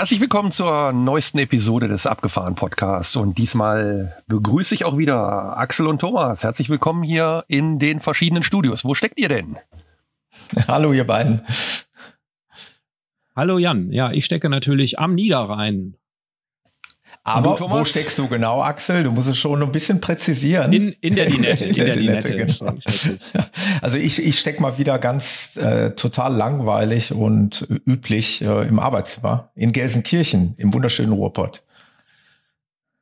Herzlich willkommen zur neuesten Episode des Abgefahren Podcast und diesmal begrüße ich auch wieder Axel und Thomas. Herzlich willkommen hier in den verschiedenen Studios. Wo steckt ihr denn? Hallo ihr beiden. Hallo Jan. Ja, ich stecke natürlich am Niederrhein aber wo steckst du genau, Axel? Du musst es schon ein bisschen präzisieren. In, in der Dinette. In, in der, Dinette, genau. Also ich, ich steck mal wieder ganz äh, total langweilig und üblich äh, im Arbeitszimmer in Gelsenkirchen im wunderschönen Ruhrpott.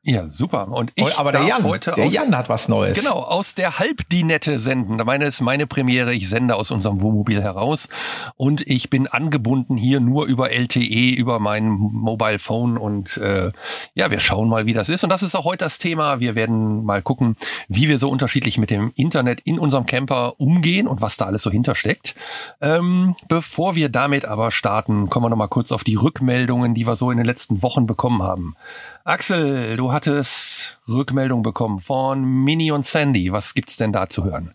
Ja, super. Und ich Aber der Jan, heute der aus, Jan hat was Neues. Genau, aus der Halbdinette senden. Da meine ist meine Premiere. Ich sende aus unserem Wohnmobil heraus und ich bin angebunden hier nur über LTE, über mein Mobile Phone und äh, ja, wir schauen mal, wie das ist. Und das ist auch heute das Thema. Wir werden mal gucken, wie wir so unterschiedlich mit dem Internet in unserem Camper umgehen und was da alles so hintersteckt. Ähm, bevor wir damit aber starten, kommen wir noch mal kurz auf die Rückmeldungen, die wir so in den letzten Wochen bekommen haben. Axel, du hattest Rückmeldung bekommen von Mini und Sandy. Was gibt's denn da zu hören?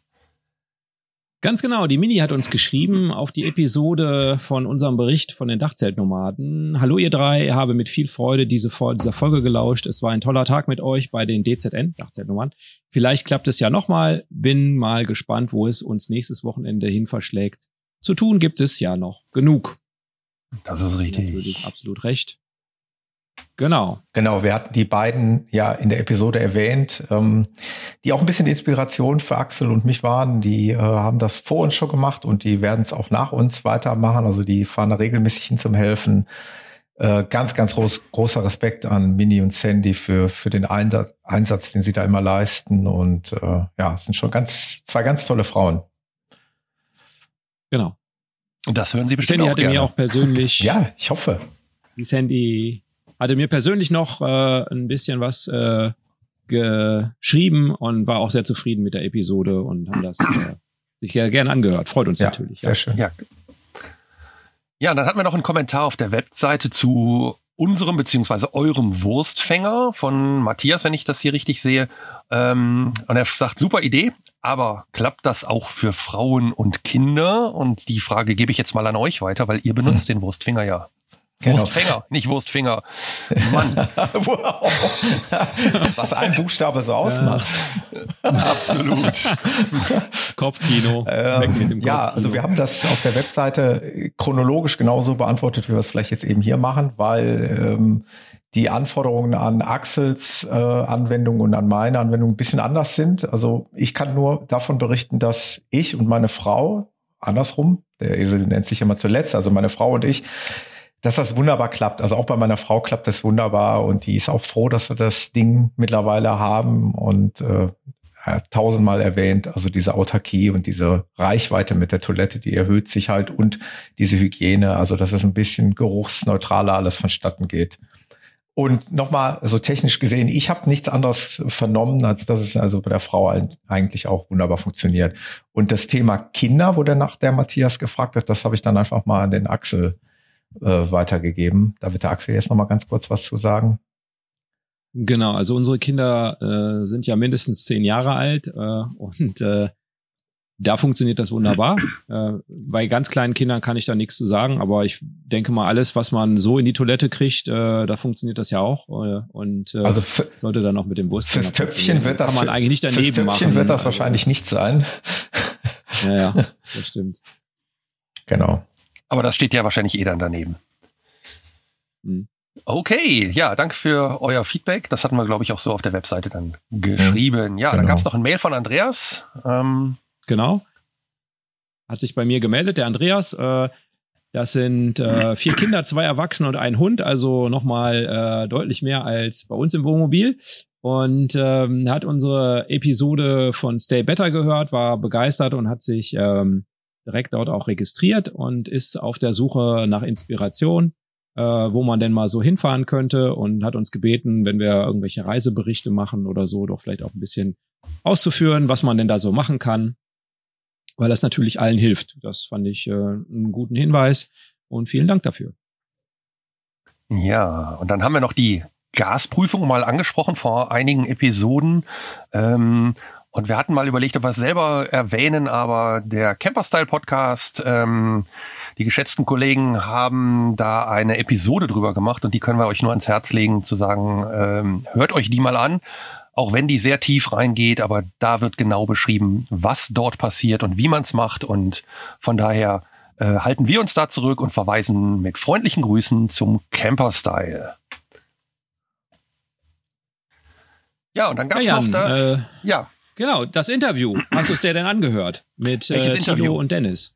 Ganz genau, die Mini hat uns geschrieben auf die Episode von unserem Bericht von den Dachzeltnomaden. Hallo ihr drei, habe mit viel Freude diese, dieser Folge gelauscht. Es war ein toller Tag mit euch bei den DZN, Dachzeltnomaden. Vielleicht klappt es ja nochmal. Bin mal gespannt, wo es uns nächstes Wochenende hin verschlägt. Zu tun gibt es ja noch genug. Das ist richtig. Natürlich absolut recht. Genau. Genau, wir hatten die beiden ja in der Episode erwähnt, ähm, die auch ein bisschen Inspiration für Axel und mich waren. Die äh, haben das vor uns schon gemacht und die werden es auch nach uns weitermachen. Also die fahren da regelmäßig hin zum Helfen. Äh, ganz, ganz groß, großer Respekt an Mini und Sandy für, für den Einsatz, Einsatz, den sie da immer leisten. Und äh, ja, es sind schon ganz, zwei ganz tolle Frauen. Genau. Und das hören Sie bestimmt Sandy auch hatte gerne. mir auch persönlich. Ja, ich hoffe. Die Sandy hatte mir persönlich noch äh, ein bisschen was äh, geschrieben und war auch sehr zufrieden mit der Episode und haben das äh, sich ja gerne angehört. Freut uns ja, natürlich. Sehr ja. schön. Ja. ja, dann hatten wir noch einen Kommentar auf der Webseite zu unserem beziehungsweise eurem Wurstfänger von Matthias, wenn ich das hier richtig sehe. Ähm, und er sagt, super Idee, aber klappt das auch für Frauen und Kinder? Und die Frage gebe ich jetzt mal an euch weiter, weil ihr benutzt hm. den Wurstfinger ja. Genau. Wurstfänger, nicht Wurstfinger. Mann. Was ein Buchstabe so ausmacht. Absolut. Kopfkino. Ähm, ja, also wir haben das auf der Webseite chronologisch genauso beantwortet, wie wir es vielleicht jetzt eben hier machen, weil ähm, die Anforderungen an Axels äh, Anwendung und an meine Anwendung ein bisschen anders sind. Also ich kann nur davon berichten, dass ich und meine Frau, andersrum, der Esel nennt sich immer zuletzt, also meine Frau und ich, dass das wunderbar klappt. Also auch bei meiner Frau klappt das wunderbar und die ist auch froh, dass wir das Ding mittlerweile haben und äh, tausendmal erwähnt, also diese Autarkie und diese Reichweite mit der Toilette, die erhöht sich halt und diese Hygiene, also dass es ein bisschen geruchsneutraler alles vonstatten geht. Und nochmal, also technisch gesehen, ich habe nichts anderes vernommen, als dass es also bei der Frau eigentlich auch wunderbar funktioniert. Und das Thema Kinder, wo der nach der Matthias gefragt hat, das habe ich dann einfach mal an den Axel äh, weitergegeben. Da wird der Axel jetzt noch mal ganz kurz was zu sagen. Genau, also unsere Kinder äh, sind ja mindestens zehn Jahre alt äh, und äh, da funktioniert das wunderbar. Äh, bei ganz kleinen Kindern kann ich da nichts zu sagen, aber ich denke mal, alles, was man so in die Toilette kriegt, äh, da funktioniert das ja auch. Äh, und äh, also für, sollte dann noch mit dem Wurst. Fürs Töpfchen wird das kann man eigentlich nicht daneben fürs Töpfchen machen. wird das wahrscheinlich also, nicht sein. Ja, ja, das stimmt. Genau. Aber das steht ja wahrscheinlich eh dann daneben. Hm. Okay, ja, danke für euer Feedback. Das hatten wir, glaube ich, auch so auf der Webseite dann geschrieben. Ja, genau. dann gab es noch ein Mail von Andreas. Ähm, genau. Hat sich bei mir gemeldet, der Andreas. Äh, das sind äh, vier Kinder, zwei Erwachsene und ein Hund, also nochmal äh, deutlich mehr als bei uns im Wohnmobil. Und ähm, hat unsere Episode von Stay Better gehört, war begeistert und hat sich ähm, direkt dort auch registriert und ist auf der Suche nach Inspiration äh, wo man denn mal so hinfahren könnte und hat uns gebeten, wenn wir irgendwelche Reiseberichte machen oder so, doch vielleicht auch ein bisschen auszuführen, was man denn da so machen kann, weil das natürlich allen hilft. Das fand ich äh, einen guten Hinweis und vielen Dank dafür. Ja, und dann haben wir noch die Gasprüfung mal angesprochen vor einigen Episoden. Ähm, und wir hatten mal überlegt, ob wir es selber erwähnen, aber der Camperstyle Podcast, ähm, die geschätzten Kollegen haben da eine Episode drüber gemacht und die können wir euch nur ans Herz legen, zu sagen, ähm, hört euch die mal an. Auch wenn die sehr tief reingeht, aber da wird genau beschrieben, was dort passiert und wie man es macht. Und von daher äh, halten wir uns da zurück und verweisen mit freundlichen Grüßen zum Camperstyle. Ja, und dann gab es Ja, noch das. äh, ja. Genau, das Interview. Hast du es dir denn angehört? Mit Welches äh, Tilo Interview? und Dennis.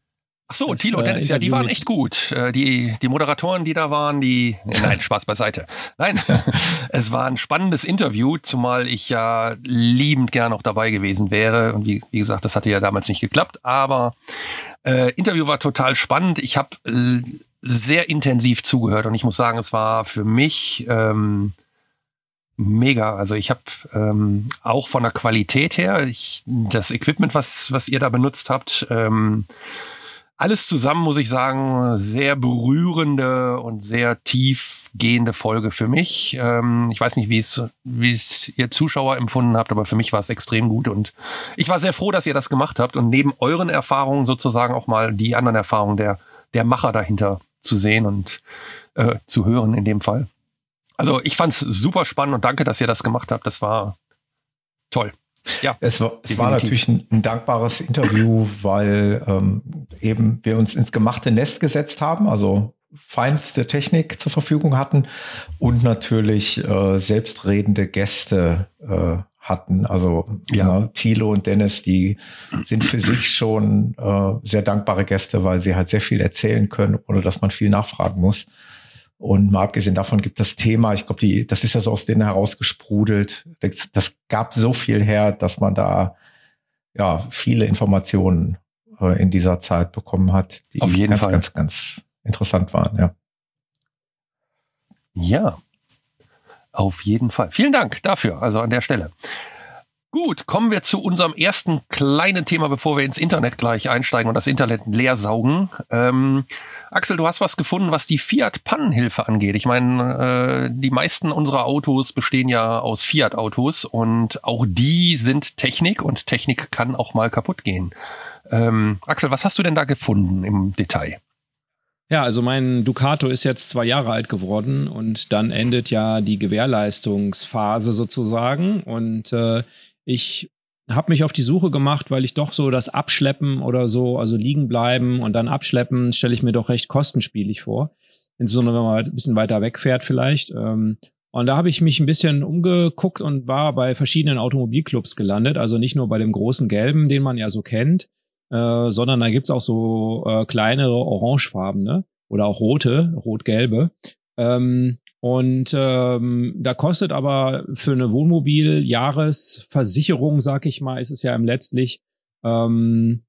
Ach so, Das, Thilo und äh, Dennis, ja, die waren echt gut. Äh, Die, die Moderatoren, die da waren, die. Nee, Nein, Spaß beiseite. Nein, es war ein spannendes Interview, zumal ich ja liebend gern auch dabei gewesen wäre. Und wie, wie gesagt, das hatte ja damals nicht geklappt. Aber äh, Interview war total spannend. Ich habe äh, sehr intensiv zugehört und ich muss sagen, es war für mich ähm, mega. Also ich habe ähm, auch von der Qualität her, ich, das Equipment, was, was ihr da benutzt habt, ähm, alles zusammen, muss ich sagen, sehr berührende und sehr tiefgehende Folge für mich. Ähm, ich weiß nicht, wie es, wie es ihr Zuschauer empfunden habt, aber für mich war es extrem gut und ich war sehr froh, dass ihr das gemacht habt und neben euren Erfahrungen sozusagen auch mal die anderen Erfahrungen der, der Macher dahinter zu sehen und äh, zu hören in dem Fall. Also ich fand's super spannend und danke, dass ihr das gemacht habt. Das war toll. Ja, Es war, es war natürlich ein, ein dankbares Interview, weil ähm, eben wir uns ins gemachte Nest gesetzt haben, also feinste Technik zur Verfügung hatten und natürlich äh, selbstredende Gäste äh, hatten. Also Ja. ja. Thilo und Dennis, die sind für sich schon äh, sehr dankbare Gäste, weil sie halt sehr viel erzählen können, ohne dass man viel nachfragen muss. Und mal abgesehen davon gibt das Thema, ich glaube, die, das ist ja so aus denen herausgesprudelt. Das, das gab so viel her, dass man da ja viele Informationen äh, in dieser Zeit bekommen hat, die Auf jeden ganz, Fall. ganz, ganz interessant waren. Ja. Ja, auf jeden Fall. Vielen Dank dafür, also an der Stelle. Gut, kommen wir zu unserem ersten kleinen Thema, bevor wir ins Internet gleich einsteigen und das Internet leer saugen. Ähm, Axel, du hast was gefunden, was die Fiat-Pannenhilfe angeht. Ich meine, äh, die meisten unserer Autos bestehen ja aus Fiat-Autos und auch die sind Technik und Technik kann auch mal kaputt gehen. Ähm, Axel, was hast du denn da gefunden im Detail? Ja, also mein Ducato ist jetzt zwei Jahre alt geworden und dann endet ja die Gewährleistungsphase sozusagen. Und äh, ich habe mich auf die Suche gemacht, weil ich doch so das Abschleppen oder so, also liegen bleiben und dann abschleppen, stelle ich mir doch recht kostenspielig vor. Insbesondere wenn man ein bisschen weiter wegfährt vielleicht. Ähm, und da habe ich mich ein bisschen umgeguckt und war bei verschiedenen Automobilclubs gelandet. Also nicht nur bei dem großen gelben, den man ja so kennt, äh, sondern da gibt's auch so äh, kleinere orangefarbene oder auch rote, rot-gelbe. Ähm, und ähm, da kostet aber für eine Wohnmobil-Jahresversicherung, sag ich mal, ist es ja im letztlich, ähm,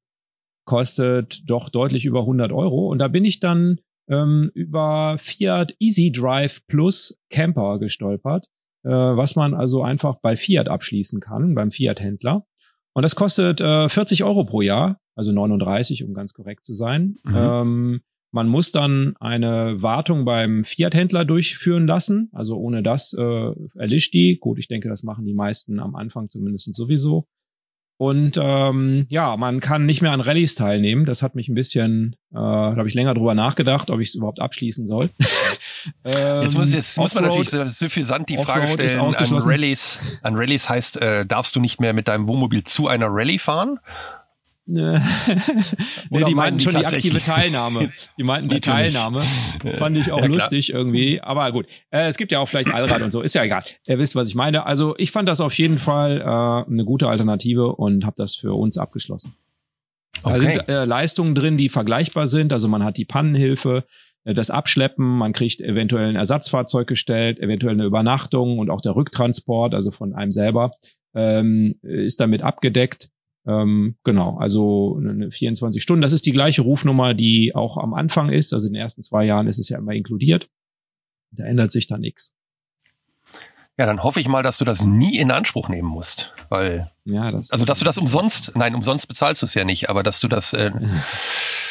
kostet doch deutlich über 100 Euro. Und da bin ich dann ähm, über Fiat Easy Drive Plus Camper gestolpert, äh, was man also einfach bei Fiat abschließen kann, beim Fiat-Händler. Und das kostet äh, 40 Euro pro Jahr, also 39, um ganz korrekt zu sein. Mhm. Ähm, man muss dann eine Wartung beim Fiat-Händler durchführen lassen. Also ohne das äh, erlischt die. Gut, ich denke, das machen die meisten am Anfang zumindest sowieso. Und ähm, ja, man kann nicht mehr an Rallyes teilnehmen. Das hat mich ein bisschen, äh, da habe ich länger drüber nachgedacht, ob ich es überhaupt abschließen soll. ähm, Jetzt muss, jetzt muss man natürlich so suffisant die Frage stellen, an. Rallyes, an Rallyes heißt, äh, darfst du nicht mehr mit deinem Wohnmobil zu einer Rallye fahren? nee, Oder die meinten schon die aktive Teilnahme. Die meinten die. Teilnahme. Fand ich auch Ja, lustig irgendwie. Aber gut, äh, es gibt ja auch vielleicht Allrad und so. Ist ja egal. Ihr wisst, was ich meine. Also ich fand das auf jeden Fall äh, eine gute Alternative und habe das für uns abgeschlossen. Da Okay. sind äh, Leistungen drin, die vergleichbar sind. Also man hat die Pannenhilfe, äh, das Abschleppen, man kriegt eventuell ein Ersatzfahrzeug gestellt, eventuell eine Übernachtung und auch der Rücktransport, also von einem selber, ähm, ist damit abgedeckt. Ähm, genau, also eine 24 Stunden. Das ist die gleiche Rufnummer, die auch am Anfang ist. Also in den ersten zwei Jahren ist es ja immer inkludiert. Da ändert sich da nichts. Ja, dann hoffe ich mal, dass du das nie in Anspruch nehmen musst, weil ja, das also dass du das umsonst, nein, umsonst bezahlst du es ja nicht, aber dass du das äh,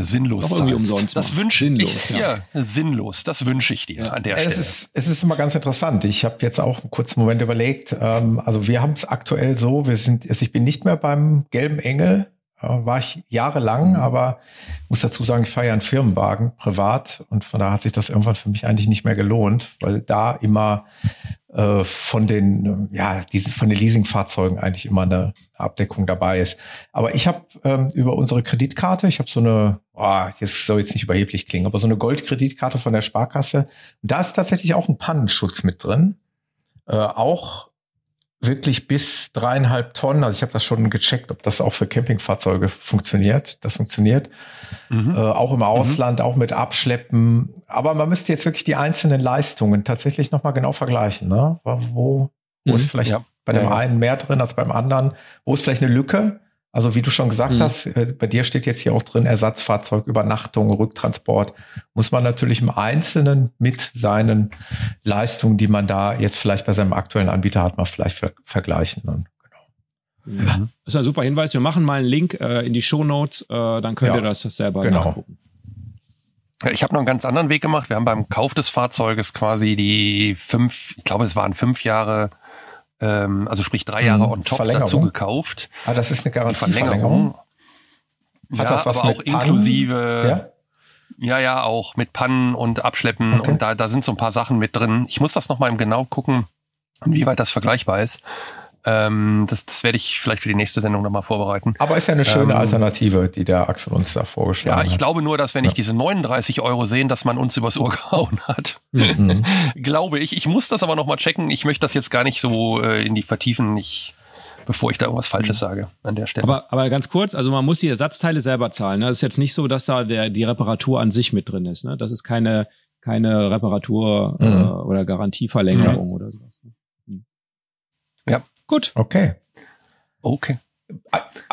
äh, sinnlos Doch irgendwie umsonst Das wünsche Sinnlos, ich ja. ja. sinnlos. Das wünsche ich dir Ja. an der Es Stelle. ist, es ist immer ganz interessant. Ich habe jetzt auch einen kurzen Moment überlegt. Ähm, also wir haben es aktuell so, wir sind, also ich bin nicht mehr beim gelben Engel, äh, war ich jahrelang, aber muss dazu sagen, ich fahre ja einen Firmenwagen privat und von daher hat sich das irgendwann für mich eigentlich nicht mehr gelohnt, weil da immer äh, von den, ja, diese, von den Leasingfahrzeugen eigentlich immer eine Abdeckung dabei ist. Aber ich habe ähm, über unsere Kreditkarte, ich habe so eine, oh, jetzt soll jetzt nicht überheblich klingen, aber so eine Goldkreditkarte von der Sparkasse. Und da ist tatsächlich auch ein Pannenschutz mit drin. Äh, auch wirklich bis dreieinhalb Tonnen. Also ich habe das schon gecheckt, ob das auch für Campingfahrzeuge funktioniert. Das funktioniert. Mhm. Äh, auch im Ausland, auch mit Abschleppen. Aber man müsste jetzt wirklich die einzelnen Leistungen tatsächlich nochmal genau vergleichen. Ne? Wo, wo Mhm. ist vielleicht Ja. bei dem ja. einen mehr drin als beim anderen? Wo ist vielleicht eine Lücke? Also wie du schon gesagt Mhm. hast, äh, bei dir steht jetzt hier auch drin Ersatzfahrzeug, Übernachtung, Rücktransport. Muss man natürlich im Einzelnen mit seinen Leistungen, die man da jetzt vielleicht bei seinem aktuellen Anbieter hat, mal vielleicht ver vergleichen. Ne? Genau. Ja. Das ist ein super Hinweis. Wir machen mal einen Link äh, in die Show Notes, äh, dann könnt Ja, ihr das selber genau. nachgucken. Ich habe noch einen ganz anderen Weg gemacht. Wir haben beim Kauf des Fahrzeuges quasi die fünf, ich glaube, es waren fünf Jahre, ähm, also sprich drei Jahre Mhm. on top dazu gekauft. Ah, das ist eine Garantieverlängerung. Verlängerung. Hat ja, das was aber mit auch Pannen? inklusive, Ja? ja, ja, auch mit Pannen und Abschleppen Okay. und da, da sind so ein paar Sachen mit drin. Ich muss das nochmal im genau gucken, inwieweit das vergleichbar ist. Ähm, das, das werde ich vielleicht für die nächste Sendung nochmal vorbereiten. Aber ist ja eine schöne Ähm, Alternative, die der Axel uns da Ja, vorgeschlagen ich hat. glaube nur, dass wenn ich Ja. diese 39 Euro sehen, dass man uns übers Ohr gehauen hat. Mhm. Glaube ich. Ich muss das aber nochmal checken. Ich möchte das jetzt gar nicht so äh, in die vertiefen, ich, bevor ich da irgendwas Falsches sage an der Stelle. Aber, aber ganz kurz, also man muss die Ersatzteile selber zahlen. Ne? Das ist jetzt nicht so, dass da der, die Reparatur an sich mit drin ist. Ne? Das ist keine, keine Reparatur äh, Mhm. oder Garantieverlängerung oder sowas. Ne? Hm. Ja. Gut. Okay. okay.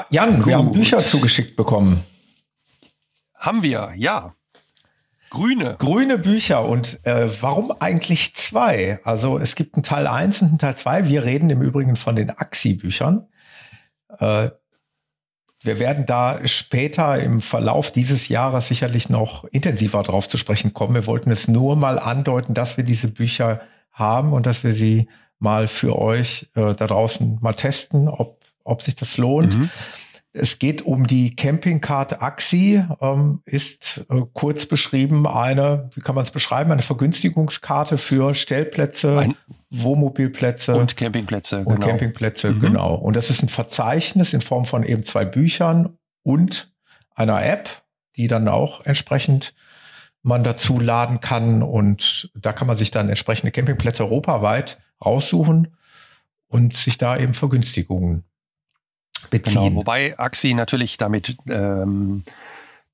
Jan, wir haben Gut. Bücher zugeschickt bekommen. Haben wir, ja. Grüne. Grüne Bücher und äh, warum eigentlich zwei? Also es gibt einen Teil 1 und einen Teil 2. Wir reden im Übrigen von den Axi-Büchern. Äh, wir werden da später im Verlauf dieses Jahres sicherlich noch intensiver drauf zu sprechen kommen. Wir wollten es nur mal andeuten, dass wir diese Bücher haben und dass wir sie mal für euch äh, da draußen mal testen, ob, ob sich das lohnt. Mhm. Es geht um die Campingcard Axi, ähm, ist äh, kurz beschrieben eine, wie kann man es beschreiben, eine Vergünstigungskarte für Stellplätze, Ein- Wohnmobilplätze Und Campingplätze, und genau. Campingplätze, Mhm. genau. Und das ist ein Verzeichnis in Form von eben zwei Büchern und einer App, die dann auch entsprechend man dazu laden kann. Und da kann man sich dann entsprechende Campingplätze europaweit raussuchen und sich da eben Vergünstigungen beziehen. Genau, wobei Axi natürlich damit ähm,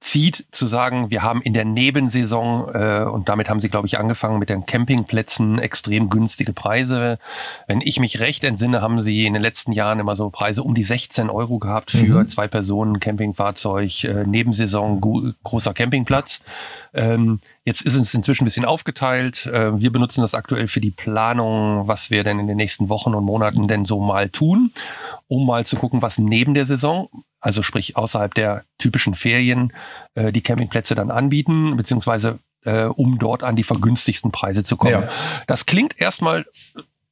zieht, zu sagen, wir haben in der Nebensaison, äh, und damit haben sie, glaube ich, angefangen mit den Campingplätzen, extrem günstige Preise. Wenn ich mich recht entsinne, haben sie in den letzten Jahren immer so Preise um die 16 Euro gehabt für Mhm. zwei Personen, Campingfahrzeug, äh, Nebensaison, großer Campingplatz. Ähm, jetzt ist es inzwischen ein bisschen aufgeteilt. Äh, wir benutzen das aktuell für die Planung, was wir denn in den nächsten Wochen und Monaten denn so mal tun, um mal zu gucken, was neben der Saison, also sprich außerhalb der typischen Ferien, äh, die Campingplätze dann anbieten, beziehungsweise äh, um dort an die vergünstigsten Preise zu kommen. Ja. Das klingt erstmal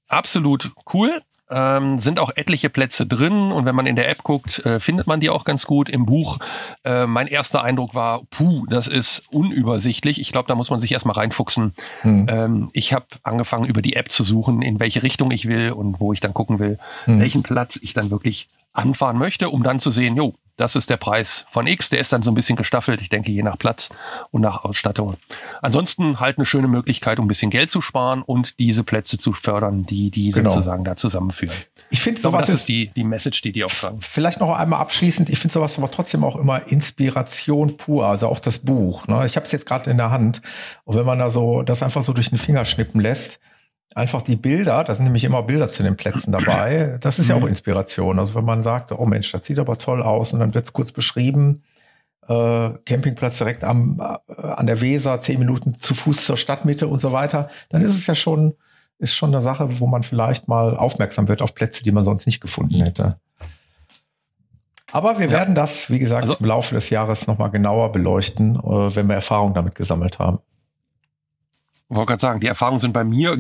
absolut cool. Ähm, sind auch etliche Plätze drin und wenn man in der App guckt, äh, findet man die auch ganz gut. Im Buch, äh, mein erster Eindruck war, puh, das ist unübersichtlich. Ich glaube, da muss man sich erstmal reinfuchsen. Hm. Ähm, ich habe angefangen, über die App zu suchen, in welche Richtung ich will und wo ich dann gucken will, Hm. welchen Platz ich dann wirklich anfahren möchte, um dann zu sehen, jo, das ist der Preis von X. Der ist dann so ein bisschen gestaffelt, ich denke, je nach Platz und nach Ausstattung. Ansonsten halt eine schöne Möglichkeit, um ein bisschen Geld zu sparen und diese Plätze zu fördern, die die Genau. sozusagen da zusammenführen. Ich finde sowas das ist ist die, die Message, die die auch sagen. Vielleicht noch einmal abschließend, ich finde sowas aber trotzdem auch immer Inspiration pur, also auch das Buch. Ne? Ich habe es jetzt gerade in der Hand und wenn man da so das einfach so durch den Finger schnippen lässt, einfach die Bilder, da sind nämlich immer Bilder zu den Plätzen dabei, das ist ja auch Mhm. Inspiration. Also wenn man sagt, oh Mensch, das sieht aber toll aus und dann wird es kurz beschrieben, äh, Campingplatz direkt am, äh, an der Weser, zehn Minuten zu Fuß zur Stadtmitte und so weiter, dann ist es ja schon, ist schon eine Sache, wo man vielleicht mal aufmerksam wird auf Plätze, die man sonst nicht gefunden hätte. Aber wir ja. werden das, wie gesagt, also, im Laufe des Jahres nochmal genauer beleuchten, äh, wenn wir Erfahrung damit gesammelt haben. Ich wollte gerade sagen, die Erfahrungen sind bei mir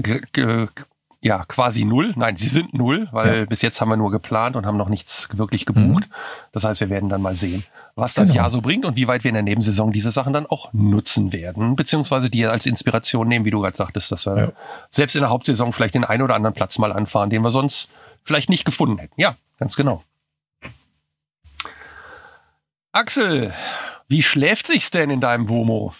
ja quasi null. Nein, sie sind null, weil ja. bis jetzt haben wir nur geplant und haben noch nichts wirklich gebucht. Mhm. Das heißt, wir werden dann mal sehen, was das genau. Jahr so bringt und wie weit wir in der Nebensaison diese Sachen dann auch nutzen werden, beziehungsweise die als Inspiration nehmen, wie du gerade sagtest, dass wir ja. selbst in der Hauptsaison vielleicht den einen oder anderen Platz mal anfahren, den wir sonst vielleicht nicht gefunden hätten. Ja, ganz genau. Axel, wie schläft sich's denn in deinem Womo?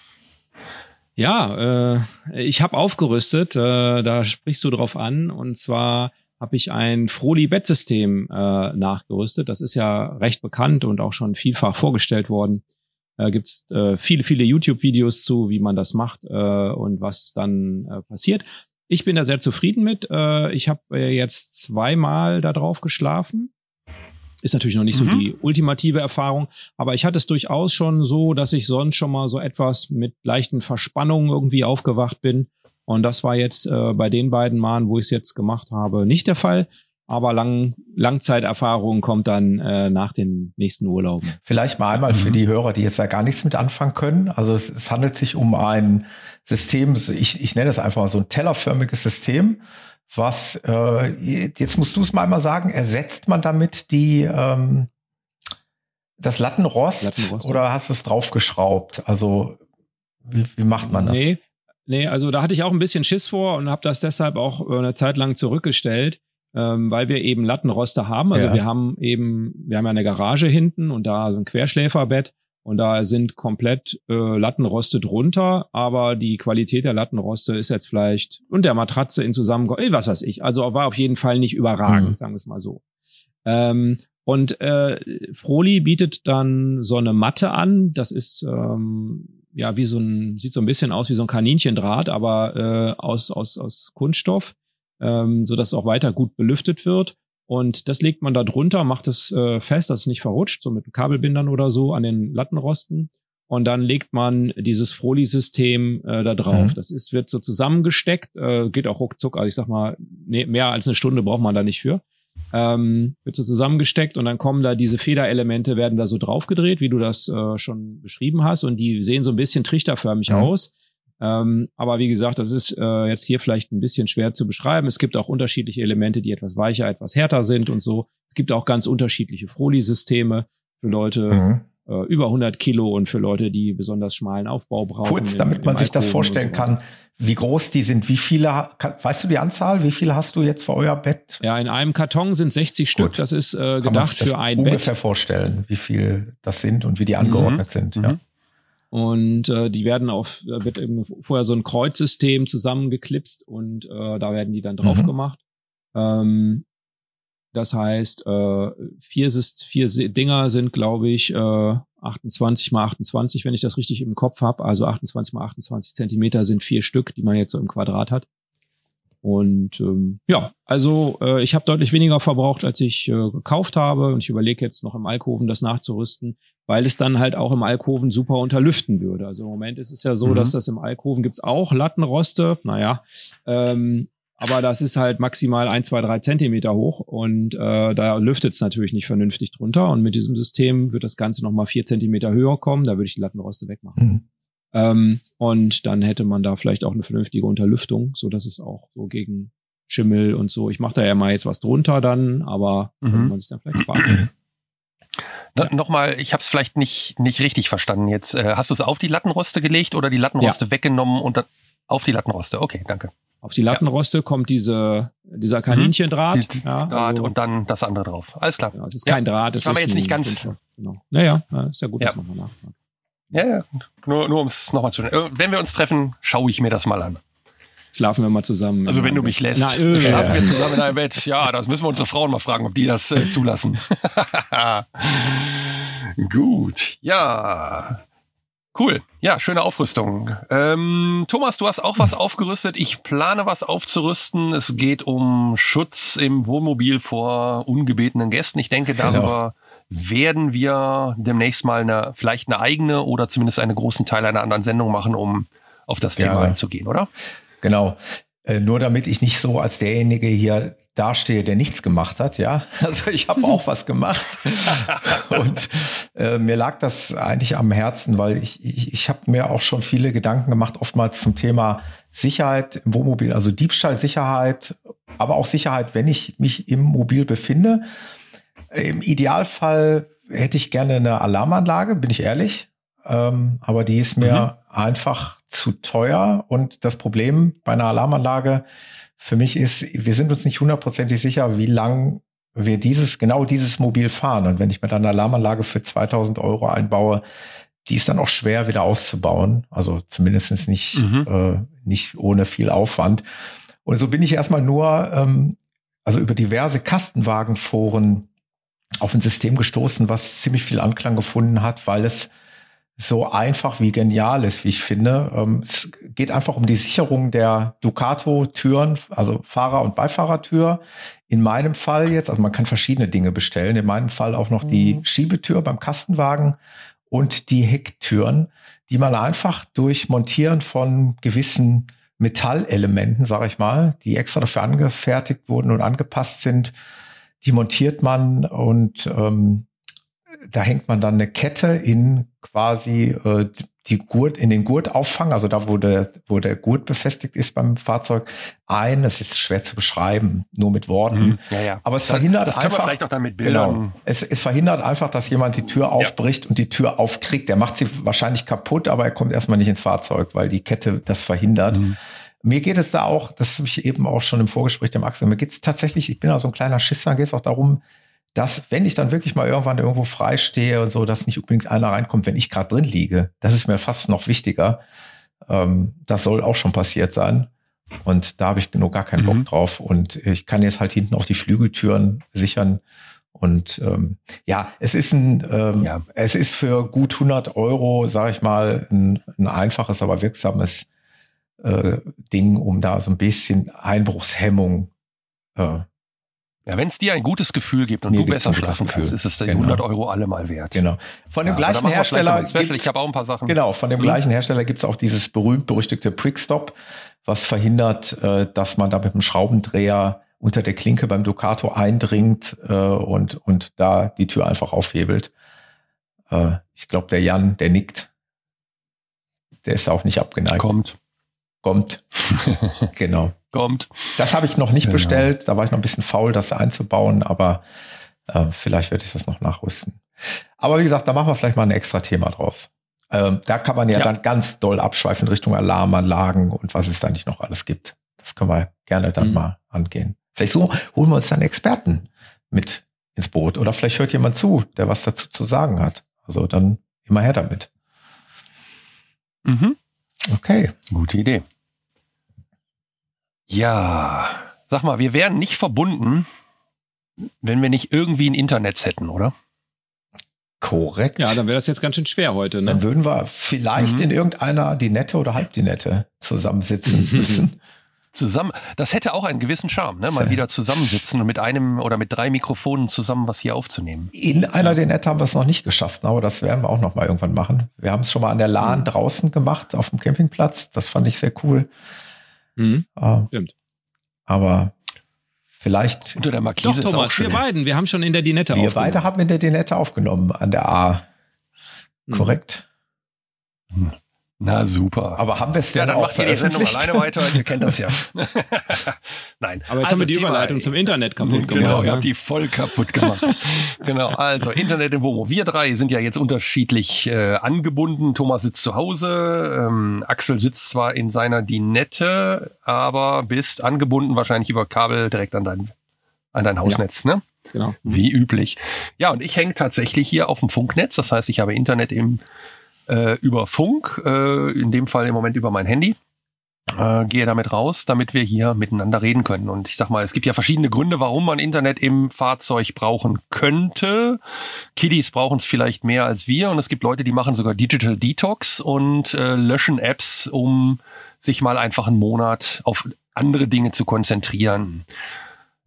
Ja, äh, ich habe aufgerüstet, äh, da sprichst du drauf an. Und zwar habe ich ein Froli-Bettsystem äh, nachgerüstet. Das ist ja recht bekannt und auch schon vielfach vorgestellt worden. Da äh, gibt's äh, viele, viele YouTube-Videos zu, wie man das macht äh, und was dann äh, passiert. Ich bin da sehr zufrieden mit. Äh, ich habe äh, jetzt zweimal da drauf geschlafen. Ist natürlich noch nicht mhm. so die ultimative Erfahrung, aber ich hatte es durchaus schon so, dass ich sonst schon mal so etwas mit leichten Verspannungen irgendwie aufgewacht bin. Und das war jetzt äh, bei den beiden Malen, wo ich es jetzt gemacht habe, nicht der Fall. Aber Lang Langzeiterfahrung kommt dann äh, nach den nächsten Urlauben. Vielleicht mal einmal mhm. für die Hörer, die jetzt da gar nichts mit anfangen können. Also es, es handelt sich um ein System, ich, ich nenne es einfach so ein tellerförmiges System, was, äh, jetzt musst du es mal einmal sagen, ersetzt man damit die, ähm, das Lattenrost, Lattenrost oder hast du es draufgeschraubt? Also wie, wie macht man das? Nee, nee, also da hatte ich auch ein bisschen Schiss vor und habe das deshalb auch äh, eine Zeit lang zurückgestellt, ähm, weil wir eben Lattenroste haben. Also ja. wir haben eben, wir haben ja eine Garage hinten und da so ein Querschläferbett und da sind komplett äh, Lattenroste drunter, aber die Qualität der Lattenroste ist jetzt vielleicht und der Matratze in zusammen, äh, was weiß ich. Also war auf jeden Fall nicht überragend, mhm. sagen wir es mal so. Ähm, und äh, Froli bietet dann so eine Matte an. Das ist ähm, ja wie so ein, sieht so ein bisschen aus wie so ein Kaninchendraht, aber äh, aus aus aus Kunststoff, ähm, so dass es auch weiter gut belüftet wird. Und das legt man da drunter, macht es äh, fest, dass es nicht verrutscht, so mit Kabelbindern oder so an den Lattenrosten. Und dann legt man dieses Froli-System äh, da drauf. Mhm. Das ist, wird so zusammengesteckt, äh, geht auch ruckzuck. Also ich sag mal, nee, mehr als eine Stunde braucht man da nicht für. Ähm, wird so zusammengesteckt und dann kommen da diese Federelemente, werden da so draufgedreht, wie du das äh, schon beschrieben hast. Und die sehen so ein bisschen trichterförmig mhm. aus. Ähm, aber wie gesagt, das ist äh, jetzt hier vielleicht ein bisschen schwer zu beschreiben. Es gibt auch unterschiedliche Elemente, die etwas weicher, etwas härter sind und so. Es gibt auch ganz unterschiedliche Froli-Systeme für Leute mhm. äh, über 100 Kilo und für Leute, die besonders schmalen Aufbau brauchen. Kurz, damit im, man sich das vorstellen so kann, wie groß die sind. Wie viele, weißt du die Anzahl? Wie viele hast du jetzt für euer Bett? Ja, in einem Karton sind 60 Gut. Stück. Das ist äh, gedacht für ein ungefähr Bett. ungefähr vorstellen, wie viel das sind und wie die angeordnet mhm. sind. Ja. Und äh, die werden auf, da wird eben vorher so ein Kreuzsystem zusammengeklipst und äh, da werden die dann drauf mhm. gemacht. Ähm, das heißt, äh, vier, vier Dinger sind, glaube ich, äh, 28 mal 28, wenn ich das richtig im Kopf habe. Also 28 mal 28 Zentimeter sind vier Stück, die man jetzt so im Quadrat hat. Und ähm, ja, also äh, ich habe deutlich weniger verbraucht, als ich äh, gekauft habe. Und ich überlege jetzt noch im Alkoven das nachzurüsten, weil es dann halt auch im Alkoven super unterlüften würde. Also im Moment ist es ja so, mhm. dass das im Alkoven gibt's auch Lattenroste. Naja, ähm, aber das ist halt maximal ein, zwei, drei Zentimeter hoch und äh, da lüftet es natürlich nicht vernünftig drunter. Und mit diesem System wird das Ganze nochmal vier Zentimeter höher kommen. Da würde ich die Lattenroste wegmachen. Mhm. Ähm, und dann hätte man da vielleicht auch eine vernünftige Unterlüftung, so dass es auch so gegen Schimmel und so. Ich mache da ja mal jetzt was drunter dann, aber mhm. kann man sich dann vielleicht sparen. Ja. Nochmal, ich habe es vielleicht nicht, nicht richtig verstanden jetzt. Äh, hast du es auf die Lattenroste gelegt oder die Lattenroste ja. weggenommen und dann auf die Lattenroste? Okay, danke. Auf die Lattenroste ja. kommt diese, dieser mhm. Kaninchendraht. Die, ja, Draht also, und dann das andere drauf. Alles klar. Genau, es ist kein Draht. Es ist jetzt nicht ganz. Genau. Naja, ist ja gut, dass man mal nachfragt. Ja, ja. Nur, nur um es nochmal zu äh, Wenn wir uns treffen, schaue ich mir das mal an. Schlafen wir mal zusammen. Also wenn du mich lässt, Na, äh, schlafen wir zusammen in einem Bett. Ja, das müssen wir unsere Frauen mal fragen, ob die das äh, zulassen. Gut, ja. Cool. Ja, schöne Aufrüstung. Ähm, Thomas, du hast auch was aufgerüstet. Ich plane was aufzurüsten. Es geht um Schutz im Wohnmobil vor ungebetenen Gästen. Ich denke, darüber genau werden wir demnächst mal eine, vielleicht eine eigene oder zumindest einen großen Teil einer anderen Sendung machen, um auf das Thema ja, einzugehen, oder? Genau. Äh, nur damit ich nicht so als derjenige hier dastehe, der nichts gemacht hat, ja. Also ich habe auch was gemacht. Und äh, mir lag das eigentlich am Herzen, weil ich, ich, ich habe mir auch schon viele Gedanken gemacht, oftmals zum Thema Sicherheit im Wohnmobil, also Diebstahlsicherheit, aber auch Sicherheit, wenn ich mich im Mobil befinde. Im Idealfall hätte ich gerne eine Alarmanlage, bin ich ehrlich. Ähm, aber die ist mir mhm. einfach zu teuer. Und das Problem bei einer Alarmanlage für mich ist, wir sind uns nicht hundertprozentig sicher, wie lang wir dieses, genau dieses Mobil fahren. Und wenn ich mir dann eine Alarmanlage für 2000 Euro einbaue, die ist dann auch schwer wieder auszubauen. Also zumindest nicht, mhm. äh, nicht ohne viel Aufwand. Und so bin ich erstmal nur, ähm, also über diverse Kastenwagenforen auf ein System gestoßen, was ziemlich viel Anklang gefunden hat, weil es so einfach wie genial ist, wie ich finde. Ähm, es geht einfach um die Sicherung der Ducato-Türen, also Fahrer- und Beifahrertür. In meinem Fall jetzt, also man kann verschiedene Dinge bestellen. In meinem Fall auch noch die mhm. Schiebetür beim Kastenwagen und die Hecktüren, die man einfach durch Montieren von gewissen Metallelementen, sage ich mal, die extra dafür angefertigt wurden und angepasst sind, die montiert man und ähm, da hängt man dann eine Kette in quasi äh, die Gurt, in den Gurtauffang, also da, wo der, wo der Gurt befestigt ist beim Fahrzeug, ein. Es ist schwer zu beschreiben, nur mit Worten. Mhm, ja, ja. Aber es das, verhindert das einfach. vielleicht auch dann mit Bildern. Genau, es, es verhindert einfach, dass jemand die Tür aufbricht ja. und die Tür aufkriegt. Der macht sie wahrscheinlich kaputt, aber er kommt erstmal nicht ins Fahrzeug, weil die Kette das verhindert. Mhm. Mir geht es da auch, das habe ich eben auch schon im Vorgespräch dem Axel, mir geht es tatsächlich, ich bin ja so ein kleiner Schisser, geht es auch darum, dass, wenn ich dann wirklich mal irgendwann irgendwo frei stehe und so, dass nicht unbedingt einer reinkommt, wenn ich gerade drin liege. Das ist mir fast noch wichtiger. Ähm, das soll auch schon passiert sein. Und da habe ich nur gar keinen mhm. Bock drauf. Und ich kann jetzt halt hinten auch die Flügeltüren sichern. Und ähm, ja, es ist ein, ähm, ja. es ist für gut 100 Euro, sage ich mal, ein, ein einfaches, aber wirksames äh, Ding, um da so ein bisschen Einbruchshemmung äh, ja, wenn es dir ein gutes Gefühl gibt und du besser schlafen kannst, ist es die genau. 100 Euro alle mal wert. Genau. Von dem ja, gleichen Hersteller. ich habe auch ein paar Sachen. Genau, von dem mhm. gleichen Hersteller gibt's auch dieses berühmt-berüchtigte Prickstop, was verhindert, äh, dass man da mit einem Schraubendreher unter der Klinke beim Ducato eindringt äh, und, und da die Tür einfach aufhebelt. Äh, ich glaube, der Jan, der nickt. Der ist auch nicht abgeneigt. Kommt. Kommt. genau kommt. Das habe ich noch nicht genau. bestellt. Da war ich noch ein bisschen faul, das einzubauen, aber äh, vielleicht werde ich das noch nachrüsten. Aber wie gesagt, da machen wir vielleicht mal ein extra Thema draus. Ähm, da kann man ja, ja, dann ganz doll abschweifen Richtung Alarmanlagen und was es da nicht noch alles gibt. Das können wir gerne dann mhm. mal angehen. Vielleicht so holen wir uns dann Experten mit ins Boot oder vielleicht hört jemand zu, der was dazu zu sagen hat. Also dann immer her damit. Mhm. Okay. Gute Idee. Ja, sag mal, wir wären nicht verbunden, wenn wir nicht irgendwie ein Internet hätten, oder? Korrekt. Ja, dann wäre das jetzt ganz schön schwer heute. Ne? Dann würden wir vielleicht mhm. in irgendeiner die Nette oder halb die Nette zusammensitzen müssen. Zusammen, das hätte auch einen gewissen Charme, ne? Mal wieder zusammensitzen und mit einem oder mit drei Mikrofonen zusammen was hier aufzunehmen. In einer ja. Nette haben wir es noch nicht geschafft, aber das werden wir auch noch mal irgendwann machen. Wir haben es schon mal an der Lahn mhm. draußen gemacht auf dem Campingplatz. Das fand ich sehr cool. Mhm. Äh, Stimmt. Aber vielleicht. Unter der Markise Doch, Thomas, wir beiden, wir haben schon in der Dinette aufgenommen. Wir beide haben in der Dinette aufgenommen, an der A. Mhm. Korrekt. Mhm. Na super. Aber haben wir es denn ja, dann auch macht ihr die Sendung alleine weiter, ihr kennt das ja. Nein. Aber jetzt also haben wir die Thema Überleitung zum Internet kaputt genau, gemacht. Genau, ihr habt die voll kaputt gemacht. genau, also Internet im Womo. Wir drei sind ja jetzt unterschiedlich äh, angebunden. Thomas sitzt zu Hause, ähm, Axel sitzt zwar in seiner Dinette, aber bist angebunden wahrscheinlich über Kabel direkt an dein, an dein Hausnetz, ja. ne? Genau. Wie üblich. Ja, und ich hänge tatsächlich hier auf dem Funknetz. Das heißt, ich habe Internet im äh, über Funk, äh, in dem Fall im Moment über mein Handy. Äh, gehe damit raus, damit wir hier miteinander reden können. Und ich sag mal, es gibt ja verschiedene Gründe, warum man Internet im Fahrzeug brauchen könnte. Kiddies brauchen es vielleicht mehr als wir und es gibt Leute, die machen sogar Digital Detox und äh, löschen Apps, um sich mal einfach einen Monat auf andere Dinge zu konzentrieren.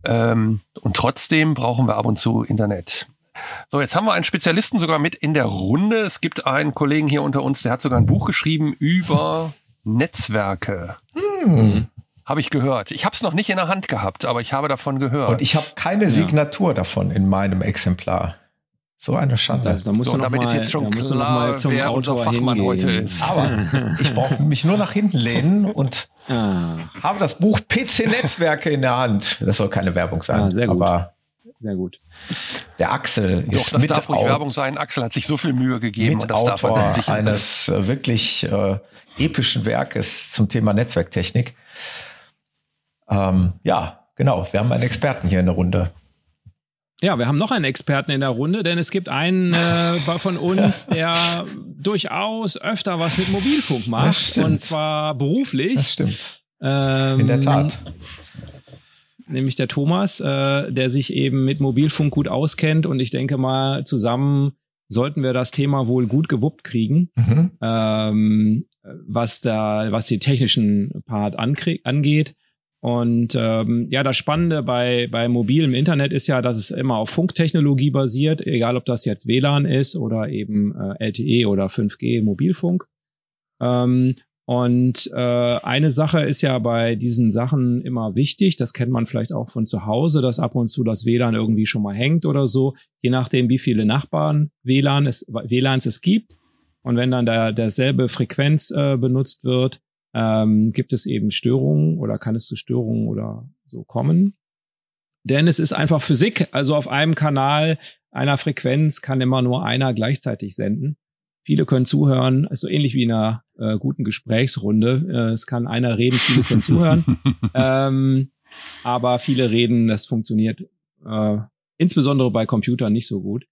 Ähm, und trotzdem brauchen wir ab und zu Internet. So, jetzt haben wir einen Spezialisten sogar mit in der Runde. Es gibt einen Kollegen hier unter uns, der hat sogar ein Buch geschrieben über Netzwerke. Hm. Habe ich gehört. Ich habe es noch nicht in der Hand gehabt, aber ich habe davon gehört. Und ich habe keine Signatur ja. davon in meinem Exemplar. So eine Schande. Also, da musst so, du noch damit mal, ist jetzt schon klar, noch mal zum wer Autor Fachmann hingehen. heute ist. Aber ich brauche mich nur nach hinten lehnen und ah. habe das Buch PC Netzwerke in der Hand. Das soll keine Werbung sein. Ah, sehr gut. Aber sehr gut. Der Axel Doch, ist das mit darf ruhig Werbung sein. Axel hat sich so viel Mühe gegeben und das darf man sich eines äh, wirklich äh, epischen Werkes zum Thema Netzwerktechnik. Ähm, ja, genau. Wir haben einen Experten hier in der Runde. Ja, wir haben noch einen Experten in der Runde, denn es gibt einen äh, von uns, der durchaus öfter was mit Mobilfunk macht. Und zwar beruflich. Das stimmt. Ähm, in der Tat. Nämlich der Thomas, äh, der sich eben mit Mobilfunk gut auskennt. Und ich denke mal, zusammen sollten wir das Thema wohl gut gewuppt kriegen. Mhm. Ähm, was da, was die technischen Part angeht. Und ähm, ja, das Spannende bei, bei mobilem Internet ist ja, dass es immer auf Funktechnologie basiert, egal ob das jetzt WLAN ist oder eben äh, LTE oder 5G Mobilfunk. Ähm, und äh, eine Sache ist ja bei diesen Sachen immer wichtig, das kennt man vielleicht auch von zu Hause, dass ab und zu das WLAN irgendwie schon mal hängt oder so, je nachdem, wie viele Nachbarn WLAN es, WLANs es gibt. Und wenn dann da derselbe Frequenz äh, benutzt wird, ähm, gibt es eben Störungen oder kann es zu Störungen oder so kommen. Denn es ist einfach Physik, also auf einem Kanal einer Frequenz kann immer nur einer gleichzeitig senden. Viele können zuhören, ist so ähnlich wie in einer äh, guten Gesprächsrunde. Äh, es kann einer reden, viele können zuhören. ähm, aber viele reden, das funktioniert äh, insbesondere bei Computern nicht so gut.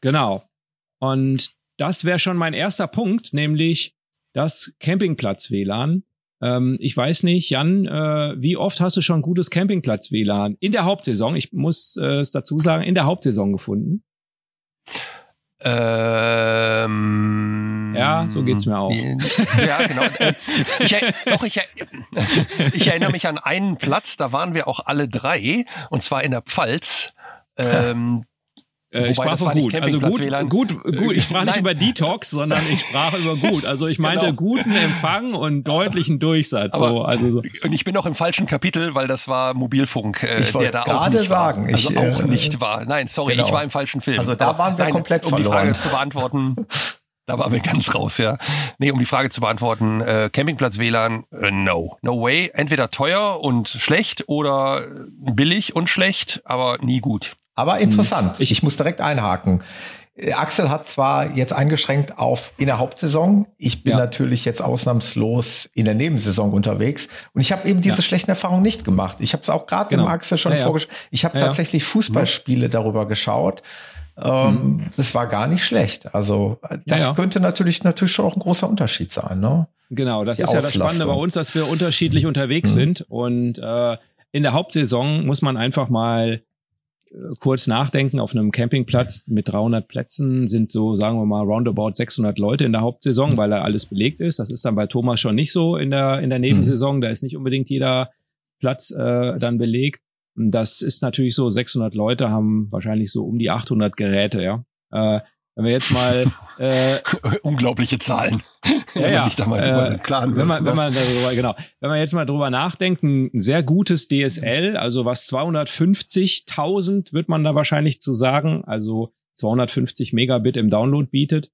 Genau. Und das wäre schon mein erster Punkt, nämlich das Campingplatz-WLAN. Ähm, ich weiß nicht, Jan, äh, wie oft hast du schon gutes Campingplatz-WLAN in der Hauptsaison? Ich muss äh, es dazu sagen, in der Hauptsaison gefunden. Ähm, ja, so geht's mir auch. Ja, genau. Ich, doch, ich, ich erinnere mich an einen Platz, da waren wir auch alle drei, und zwar in der Pfalz. Ähm, äh, ich sprach von gut. Also gut, gut, gut. Ich sprach nicht über Detox, sondern ich sprach über gut. Also ich meinte genau. guten Empfang und deutlichen Durchsatz. Aber, so, also so. Und ich bin noch im falschen Kapitel, weil das war Mobilfunk, äh, ich der da auch nicht sagen, war. Also ich, auch äh, nicht war. Nein, sorry, genau. ich war im falschen Film. Also da waren wir Nein, komplett um verloren. Um die Frage zu beantworten. Da waren wir ganz raus, ja. Nee, um die Frage zu beantworten, äh, Campingplatz WLAN, äh, no. No way. Entweder teuer und schlecht oder billig und schlecht, aber nie gut. Aber interessant. Ich, ich muss direkt einhaken. Äh, Axel hat zwar jetzt eingeschränkt auf in der Hauptsaison. Ich bin ja. natürlich jetzt ausnahmslos in der Nebensaison unterwegs. Und ich habe eben diese ja. schlechten Erfahrungen nicht gemacht. Ich habe es auch gerade genau. dem Axel schon ja, vorgestellt. Ich habe tatsächlich Fußballspiele darüber geschaut. Ähm, mhm. Das war gar nicht schlecht. Also das könnte natürlich natürlich schon auch ein großer Unterschied sein. Ne? Genau, das Die ist Auslastung. ja das Spannende bei uns, dass wir unterschiedlich unterwegs mhm. sind. Und äh, in der Hauptsaison muss man einfach mal kurz nachdenken, auf einem Campingplatz mit 300 Plätzen sind so, sagen wir mal, roundabout 600 Leute in der Hauptsaison, weil da alles belegt ist. Das ist dann bei Thomas schon nicht so in der, in der Nebensaison. Mhm. Da ist nicht unbedingt jeder Platz äh, dann belegt. Das ist natürlich so, 600 Leute haben wahrscheinlich so um die 800 Geräte, ja. Äh, wenn wir jetzt mal äh, unglaubliche Zahlen, ja, wenn man sich da mal drüber äh, klar wenn man, wenn man darüber, genau, wenn man jetzt mal drüber nachdenkt, ein sehr gutes DSL, also was 250.000 wird man da wahrscheinlich zu sagen, also 250 Megabit im Download bietet.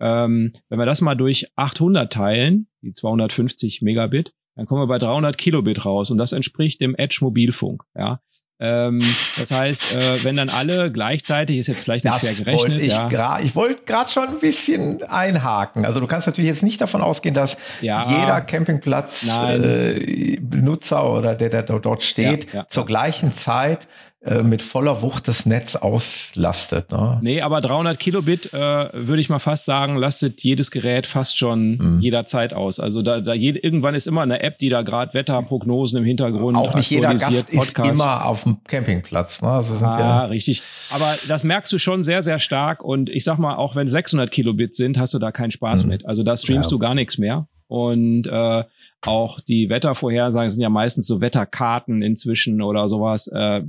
Ähm, wenn wir das mal durch 800 teilen, die 250 Megabit, dann kommen wir bei 300 Kilobit raus und das entspricht dem Edge Mobilfunk. Ja, ähm, das heißt, äh, wenn dann alle gleichzeitig, ist jetzt vielleicht nicht das fair gerechnet. Wollte ich ja. ich wollte gerade schon ein bisschen einhaken. Also du kannst natürlich jetzt nicht davon ausgehen, dass ja, jeder Campingplatz-Benutzer äh, oder der, der dort steht, ja, zur gleichen Zeit äh, mit voller Wucht das Netz auslastet. Ne? Nee, aber 300 Kilobit, äh, würde ich mal fast sagen, lastet jedes Gerät fast schon mhm. jederzeit aus. Also da, da jede, irgendwann ist immer eine App, die da gerade Wetterprognosen im Hintergrund Auch nicht jeder Gast Podcasts. ist immer auf dem Campingplatz. Ne? Also sind ah, ja richtig. Aber das merkst du schon sehr, sehr stark. Und ich sag mal, auch wenn 600 Kilobit sind, hast du da keinen Spaß mhm. mit. Also da streamst ja. du gar nichts mehr. Und äh, auch die Wettervorhersagen sind ja meistens so Wetterkarten inzwischen oder sowas. Äh,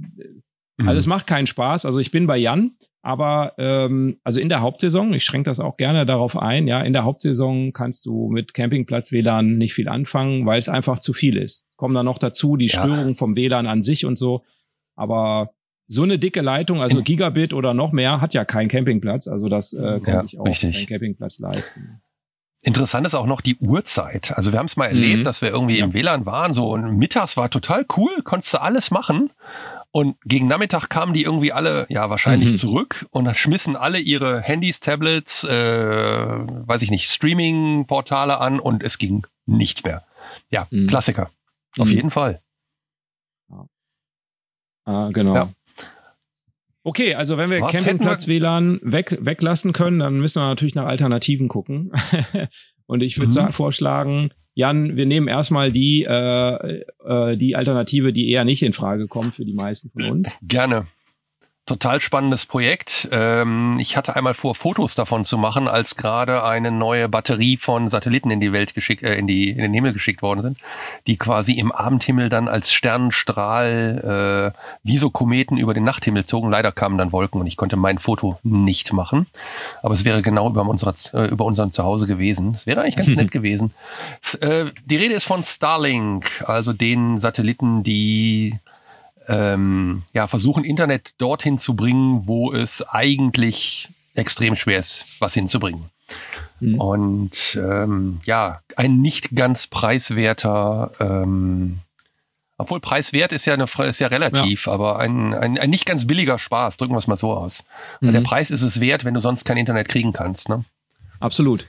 also mhm. es macht keinen Spaß. Also ich bin bei Jan. Aber ähm, also in der Hauptsaison, ich schränke das auch gerne darauf ein, ja, in der Hauptsaison kannst du mit Campingplatz WLAN nicht viel anfangen, weil es einfach zu viel ist. Kommen dann noch dazu die Störungen ja. vom WLAN an sich und so. Aber so eine dicke Leitung, also Gigabit oder noch mehr, hat ja kein Campingplatz. Also das äh, kann ja, sich auch richtig. kein Campingplatz leisten. Interessant ist auch noch die Uhrzeit. Also wir haben es mal erlebt, mhm. dass wir irgendwie ja. im WLAN waren, so und mittags war total cool, konntest du alles machen. Und gegen Nachmittag kamen die irgendwie alle, ja, wahrscheinlich mhm. zurück und dann schmissen alle ihre Handys, Tablets, äh, weiß ich nicht, Streaming-Portale an und es ging nichts mehr. Ja, mhm. Klassiker. Auf mhm. jeden Fall. Ah, genau. Ja. Okay, also wenn wir Was Campingplatz WLAN weg, weglassen können, dann müssen wir natürlich nach Alternativen gucken. und ich würde mhm. vorschlagen, Jan, wir nehmen erstmal die, äh, äh, die Alternative, die eher nicht in Frage kommt für die meisten von uns. Gerne total spannendes Projekt. Ähm, ich hatte einmal vor, Fotos davon zu machen, als gerade eine neue Batterie von Satelliten in die Welt geschickt, äh, in, die, in den Himmel geschickt worden sind, die quasi im Abendhimmel dann als Sternenstrahl äh, wie so Kometen über den Nachthimmel zogen. Leider kamen dann Wolken und ich konnte mein Foto nicht machen. Aber es wäre genau über, unserer, äh, über unserem Zuhause gewesen. Es wäre eigentlich ganz nett gewesen. Äh, die Rede ist von Starlink, also den Satelliten, die ähm, ja, versuchen, Internet dorthin zu bringen, wo es eigentlich extrem schwer ist, was hinzubringen. Mhm. Und ähm, ja, ein nicht ganz preiswerter, ähm, obwohl preiswert ist ja, eine, ist ja relativ, ja. aber ein, ein, ein nicht ganz billiger Spaß, drücken wir es mal so aus. Mhm. Der Preis ist es wert, wenn du sonst kein Internet kriegen kannst. Ne? Absolut.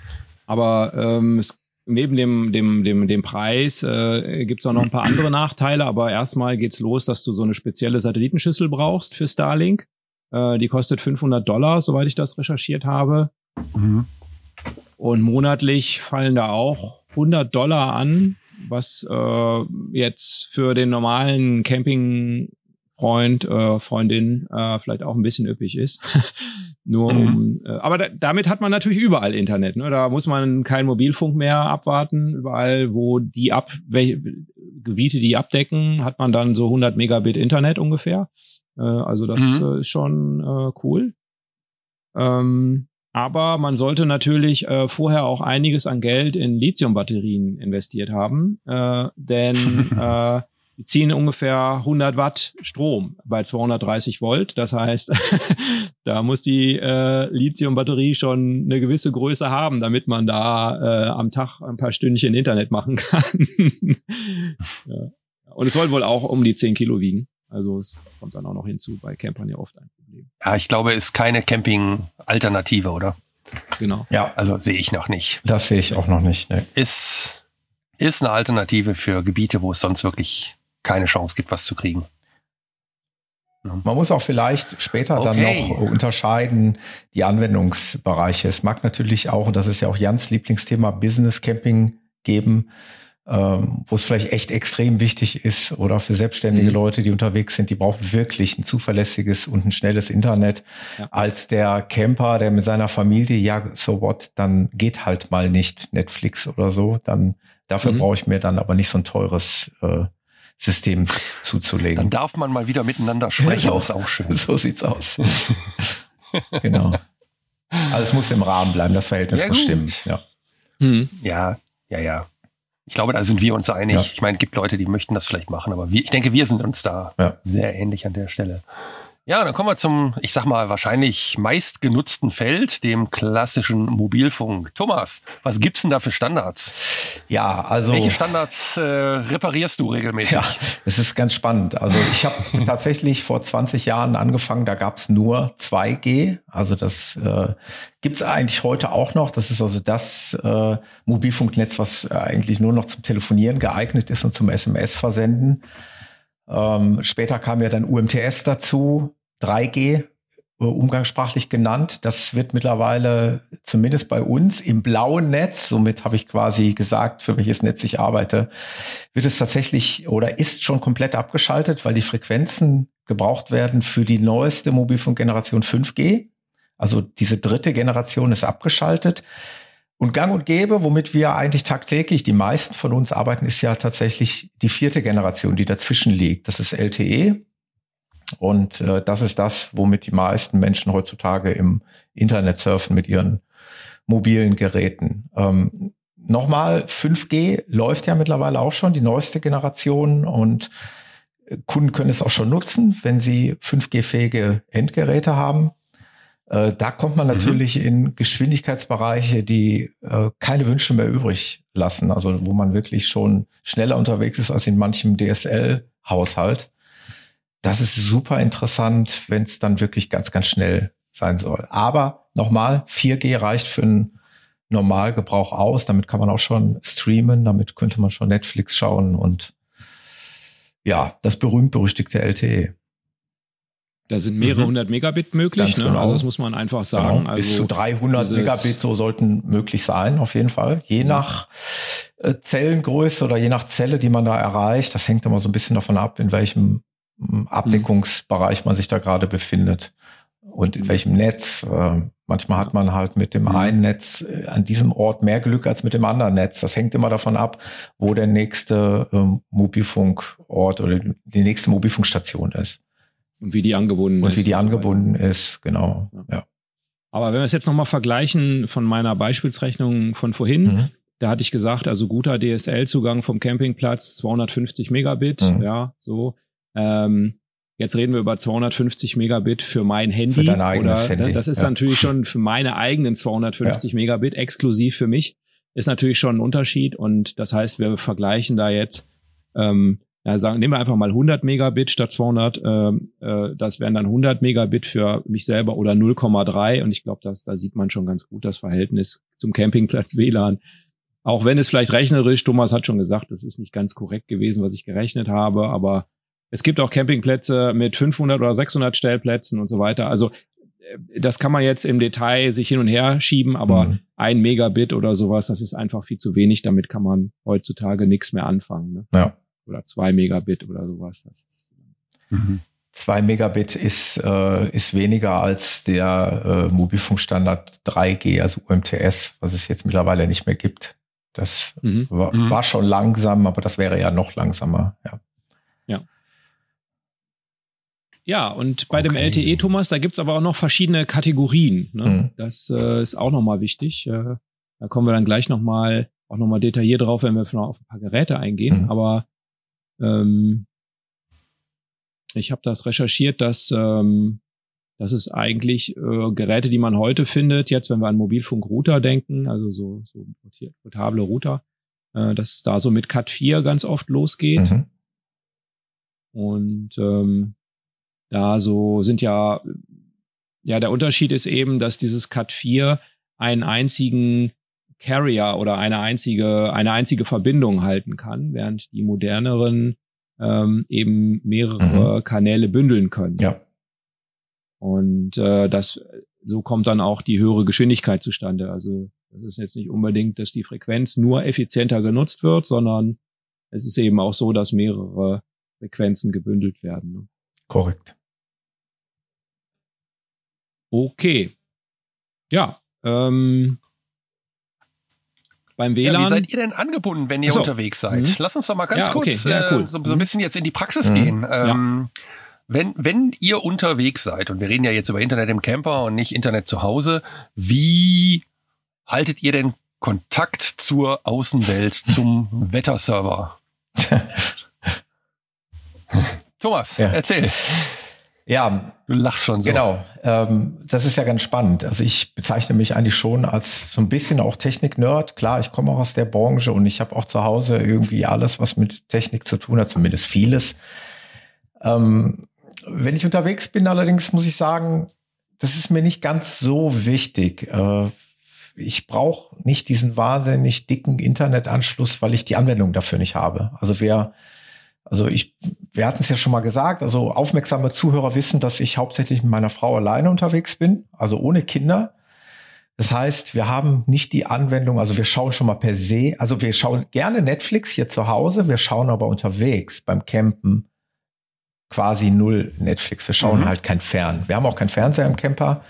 Aber ähm, es neben dem, dem, dem, dem Preis äh, gibt es auch noch ein paar andere Nachteile, aber erstmal geht's los, dass du so eine spezielle Satellitenschüssel brauchst für Starlink. Äh, die kostet 500 Dollar, soweit ich das recherchiert habe. Mhm. Und monatlich fallen da auch 100 Dollar an, was äh, jetzt für den normalen Campingfreund, äh, Freundin äh, vielleicht auch ein bisschen üppig ist. Nur mhm. um, äh, aber da, damit hat man natürlich überall Internet. Ne? Da muss man keinen Mobilfunk mehr abwarten. Überall, wo die ab, welche Gebiete die abdecken, hat man dann so 100 Megabit Internet ungefähr. Äh, also das mhm. äh, ist schon äh, cool. Ähm, aber man sollte natürlich äh, vorher auch einiges an Geld in Lithiumbatterien investiert haben, äh, denn äh, die ziehen ungefähr 100 Watt Strom bei 230 Volt. Das heißt, da muss die äh, Lithium-Batterie schon eine gewisse Größe haben, damit man da äh, am Tag ein paar Stündchen Internet machen kann. ja. Und es soll wohl auch um die 10 Kilo wiegen. Also es kommt dann auch noch hinzu, bei Campern ja oft ein Problem. Ja, ich glaube, es ist keine Camping-Alternative, oder? Genau. Ja, also sehe ich noch nicht. Das sehe ich auch noch nicht. Ne. Ist, ist eine Alternative für Gebiete, wo es sonst wirklich keine Chance gibt, was zu kriegen. Man muss auch vielleicht später okay. dann noch unterscheiden, die Anwendungsbereiche. Es mag natürlich auch, und das ist ja auch Jans Lieblingsthema, Business Camping geben, ähm, wo es vielleicht echt extrem wichtig ist oder für selbstständige mhm. Leute, die unterwegs sind, die brauchen wirklich ein zuverlässiges und ein schnelles Internet. Ja. Als der Camper, der mit seiner Familie, ja, so what, dann geht halt mal nicht Netflix oder so. Dann dafür mhm. brauche ich mir dann aber nicht so ein teures äh, System zuzulegen. Dann darf man mal wieder miteinander sprechen, so, ist auch schön. So sieht's aus. genau. Alles muss im Rahmen bleiben, das Verhältnis ja, muss gut. stimmen. Ja. Hm. ja, ja, ja. Ich glaube, da sind wir uns einig. Ja. Ich meine, es gibt Leute, die möchten das vielleicht machen, aber wir, ich denke, wir sind uns da ja. sehr ähnlich an der Stelle. Ja, dann kommen wir zum, ich sag mal, wahrscheinlich meistgenutzten Feld, dem klassischen Mobilfunk. Thomas, was gibt's denn da für Standards? Ja, also. Welche Standards äh, reparierst du regelmäßig? Ja, es ist ganz spannend. Also ich habe tatsächlich vor 20 Jahren angefangen, da gab's nur 2G. Also das äh, gibt's eigentlich heute auch noch. Das ist also das äh, Mobilfunknetz, was eigentlich nur noch zum Telefonieren geeignet ist und zum SMS-Versenden. Ähm, später kam ja dann UMTS dazu, 3G, äh, umgangssprachlich genannt. Das wird mittlerweile zumindest bei uns im blauen Netz, somit habe ich quasi gesagt, für welches Netz ich arbeite, wird es tatsächlich oder ist schon komplett abgeschaltet, weil die Frequenzen gebraucht werden für die neueste Mobilfunkgeneration 5G. Also diese dritte Generation ist abgeschaltet. Und gang und gäbe, womit wir eigentlich tagtäglich, die meisten von uns arbeiten, ist ja tatsächlich die vierte Generation, die dazwischen liegt. Das ist LTE. Und äh, das ist das, womit die meisten Menschen heutzutage im Internet surfen mit ihren mobilen Geräten. Ähm, Nochmal, 5G läuft ja mittlerweile auch schon, die neueste Generation und äh, Kunden können es auch schon nutzen, wenn sie 5G-fähige Endgeräte haben. Äh, da kommt man mhm. natürlich mhm. in Geschwindigkeitsbereiche, die äh, keine Wünsche mehr übrig lassen. Also wo man wirklich schon schneller unterwegs ist als in manchem DSL-Haushalt. Das ist super interessant, wenn es dann wirklich ganz, ganz schnell sein soll. Aber nochmal, 4G reicht für einen Normalgebrauch aus. Damit kann man auch schon streamen, damit könnte man schon Netflix schauen und ja, das berühmt-berüchtigte LTE. Da sind mehrere mhm. hundert Megabit möglich, ne? genau. also das muss man einfach sagen. Genau. Bis also zu 300 Megabit so sollten möglich sein, auf jeden Fall. Je mhm. nach äh, Zellengröße oder je nach Zelle, die man da erreicht, das hängt immer so ein bisschen davon ab, in welchem hm, Abdeckungsbereich man sich da gerade befindet und in welchem Netz. Äh, manchmal hat man halt mit dem mhm. einen Netz äh, an diesem Ort mehr Glück als mit dem anderen Netz. Das hängt immer davon ab, wo der nächste ähm, Mobilfunkort oder die nächste Mobilfunkstation ist. Und wie die angebunden und ist. Und wie die angebunden ist, genau. Ja. ja. Aber wenn wir es jetzt nochmal vergleichen von meiner Beispielsrechnung von vorhin, mhm. da hatte ich gesagt, also guter DSL-Zugang vom Campingplatz 250 Megabit, mhm. ja, so. Ähm, jetzt reden wir über 250 Megabit für mein Handy. Für dein eigenes oder, Handy. Das ist ja. natürlich schon für meine eigenen 250 ja. Megabit exklusiv für mich. Ist natürlich schon ein Unterschied und das heißt, wir vergleichen da jetzt ähm, ja, sagen, nehmen wir einfach mal 100 Megabit statt 200. Ähm, äh, das wären dann 100 Megabit für mich selber oder 0,3. Und ich glaube, dass da sieht man schon ganz gut das Verhältnis zum Campingplatz WLAN. Auch wenn es vielleicht rechnerisch, Thomas hat schon gesagt, das ist nicht ganz korrekt gewesen, was ich gerechnet habe, aber es gibt auch Campingplätze mit 500 oder 600 Stellplätzen und so weiter. Also äh, das kann man jetzt im Detail sich hin und her schieben, aber mhm. ein Megabit oder sowas, das ist einfach viel zu wenig. Damit kann man heutzutage nichts mehr anfangen. Ne? Ja oder zwei Megabit oder sowas. Das ist mhm. Zwei Megabit ist, äh, ist weniger als der äh, Mobilfunkstandard 3G, also UMTS, was es jetzt mittlerweile nicht mehr gibt. Das mhm. War, mhm. war, schon langsam, aber das wäre ja noch langsamer. Ja. Ja. Ja, und bei okay. dem LTE, Thomas, da gibt's aber auch noch verschiedene Kategorien. Ne? Mhm. Das äh, ist auch nochmal wichtig. Äh, da kommen wir dann gleich nochmal auch nochmal detailliert drauf, wenn wir auf ein paar Geräte eingehen. Mhm. Aber ähm, ich habe das recherchiert, dass ähm, das ist eigentlich äh, Geräte, die man heute findet, jetzt wenn wir an Mobilfunkrouter denken, also so, so portable Router, äh, dass es da so mit Cat 4 ganz oft losgeht. Mhm. Und ähm, da so sind ja, ja, der Unterschied ist eben, dass dieses Cat 4 einen einzigen Carrier oder eine einzige, eine einzige Verbindung halten kann, während die moderneren ähm, eben mehrere mhm. Kanäle bündeln können. Ja. Und äh, das so kommt dann auch die höhere Geschwindigkeit zustande. Also das ist jetzt nicht unbedingt, dass die Frequenz nur effizienter genutzt wird, sondern es ist eben auch so, dass mehrere Frequenzen gebündelt werden. Ne? Korrekt. Okay. Ja, ähm, beim WLAN. Ja, wie seid ihr denn angebunden, wenn ihr so. unterwegs seid? Mhm. Lass uns doch mal ganz ja, okay. kurz ja, cool. äh, so, so, ein mhm. bisschen jetzt in die Praxis mhm. gehen. Ähm, wenn, wenn ihr unterwegs seid, und wir reden ja jetzt über Internet im Camper und nicht Internet zu Hause, wie haltet ihr denn Kontakt zur Außenwelt, zum Wetterserver? Thomas, erzähl. Ja. Du lachst schon so. Genau. Ähm, das ist ja ganz spannend. Also ich bezeichne mich eigentlich schon als so ein bisschen auch Technik-Nerd. Klar, ich komme auch aus der Branche und ich habe auch zu Hause irgendwie alles, was mit Technik zu tun hat, zumindest vieles. Ähm, wenn ich unterwegs bin, allerdings muss ich sagen, das ist mir nicht ganz so wichtig. Äh, ich brauche nicht diesen wahnsinnig dicken Internetanschluss, weil ich die Anwendung dafür nicht habe. Also wer also ich, wir hatten es ja schon mal gesagt, also aufmerksame Zuhörer wissen, dass ich hauptsächlich mit meiner Frau alleine unterwegs bin, also ohne Kinder. Das heißt, wir haben nicht die Anwendung, also wir schauen schon mal per se, also wir schauen gerne Netflix hier zu Hause, wir schauen aber unterwegs beim Campen quasi null Netflix. Wir schauen mhm. halt kein Fern. Wir haben auch keinen Fernseher im Camper.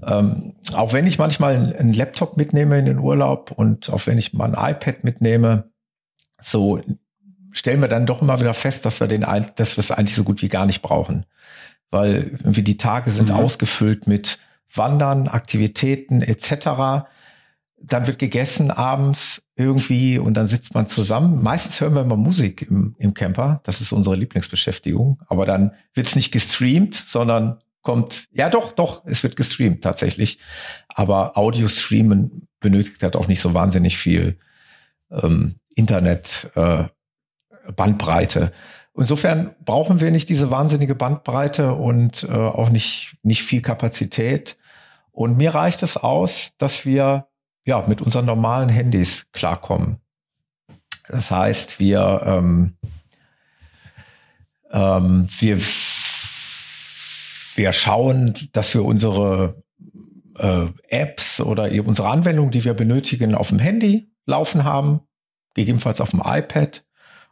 Ähm, auch wenn ich manchmal einen Laptop mitnehme in den Urlaub und auch wenn ich mal ein iPad mitnehme, so stellen wir dann doch immer wieder fest, dass wir den, dass wir es eigentlich so gut wie gar nicht brauchen. Weil irgendwie die Tage sind mhm. ausgefüllt mit Wandern, Aktivitäten etc. Dann wird gegessen abends irgendwie und dann sitzt man zusammen. Meistens hören wir immer Musik im, im Camper. Das ist unsere Lieblingsbeschäftigung. Aber dann wird es nicht gestreamt, sondern kommt, ja doch, doch, es wird gestreamt tatsächlich. Aber Audio streamen benötigt halt auch nicht so wahnsinnig viel ähm, Internet äh, Bandbreite. Insofern brauchen wir nicht diese wahnsinnige Bandbreite und äh, auch nicht, nicht viel Kapazität. Und mir reicht es aus, dass wir ja mit unseren normalen Handys klarkommen. Das heißt, wir, ähm, ähm, wir, wir schauen, dass wir unsere äh, Apps oder unsere Anwendungen, die wir benötigen, auf dem Handy laufen haben, gegebenenfalls auf dem iPad.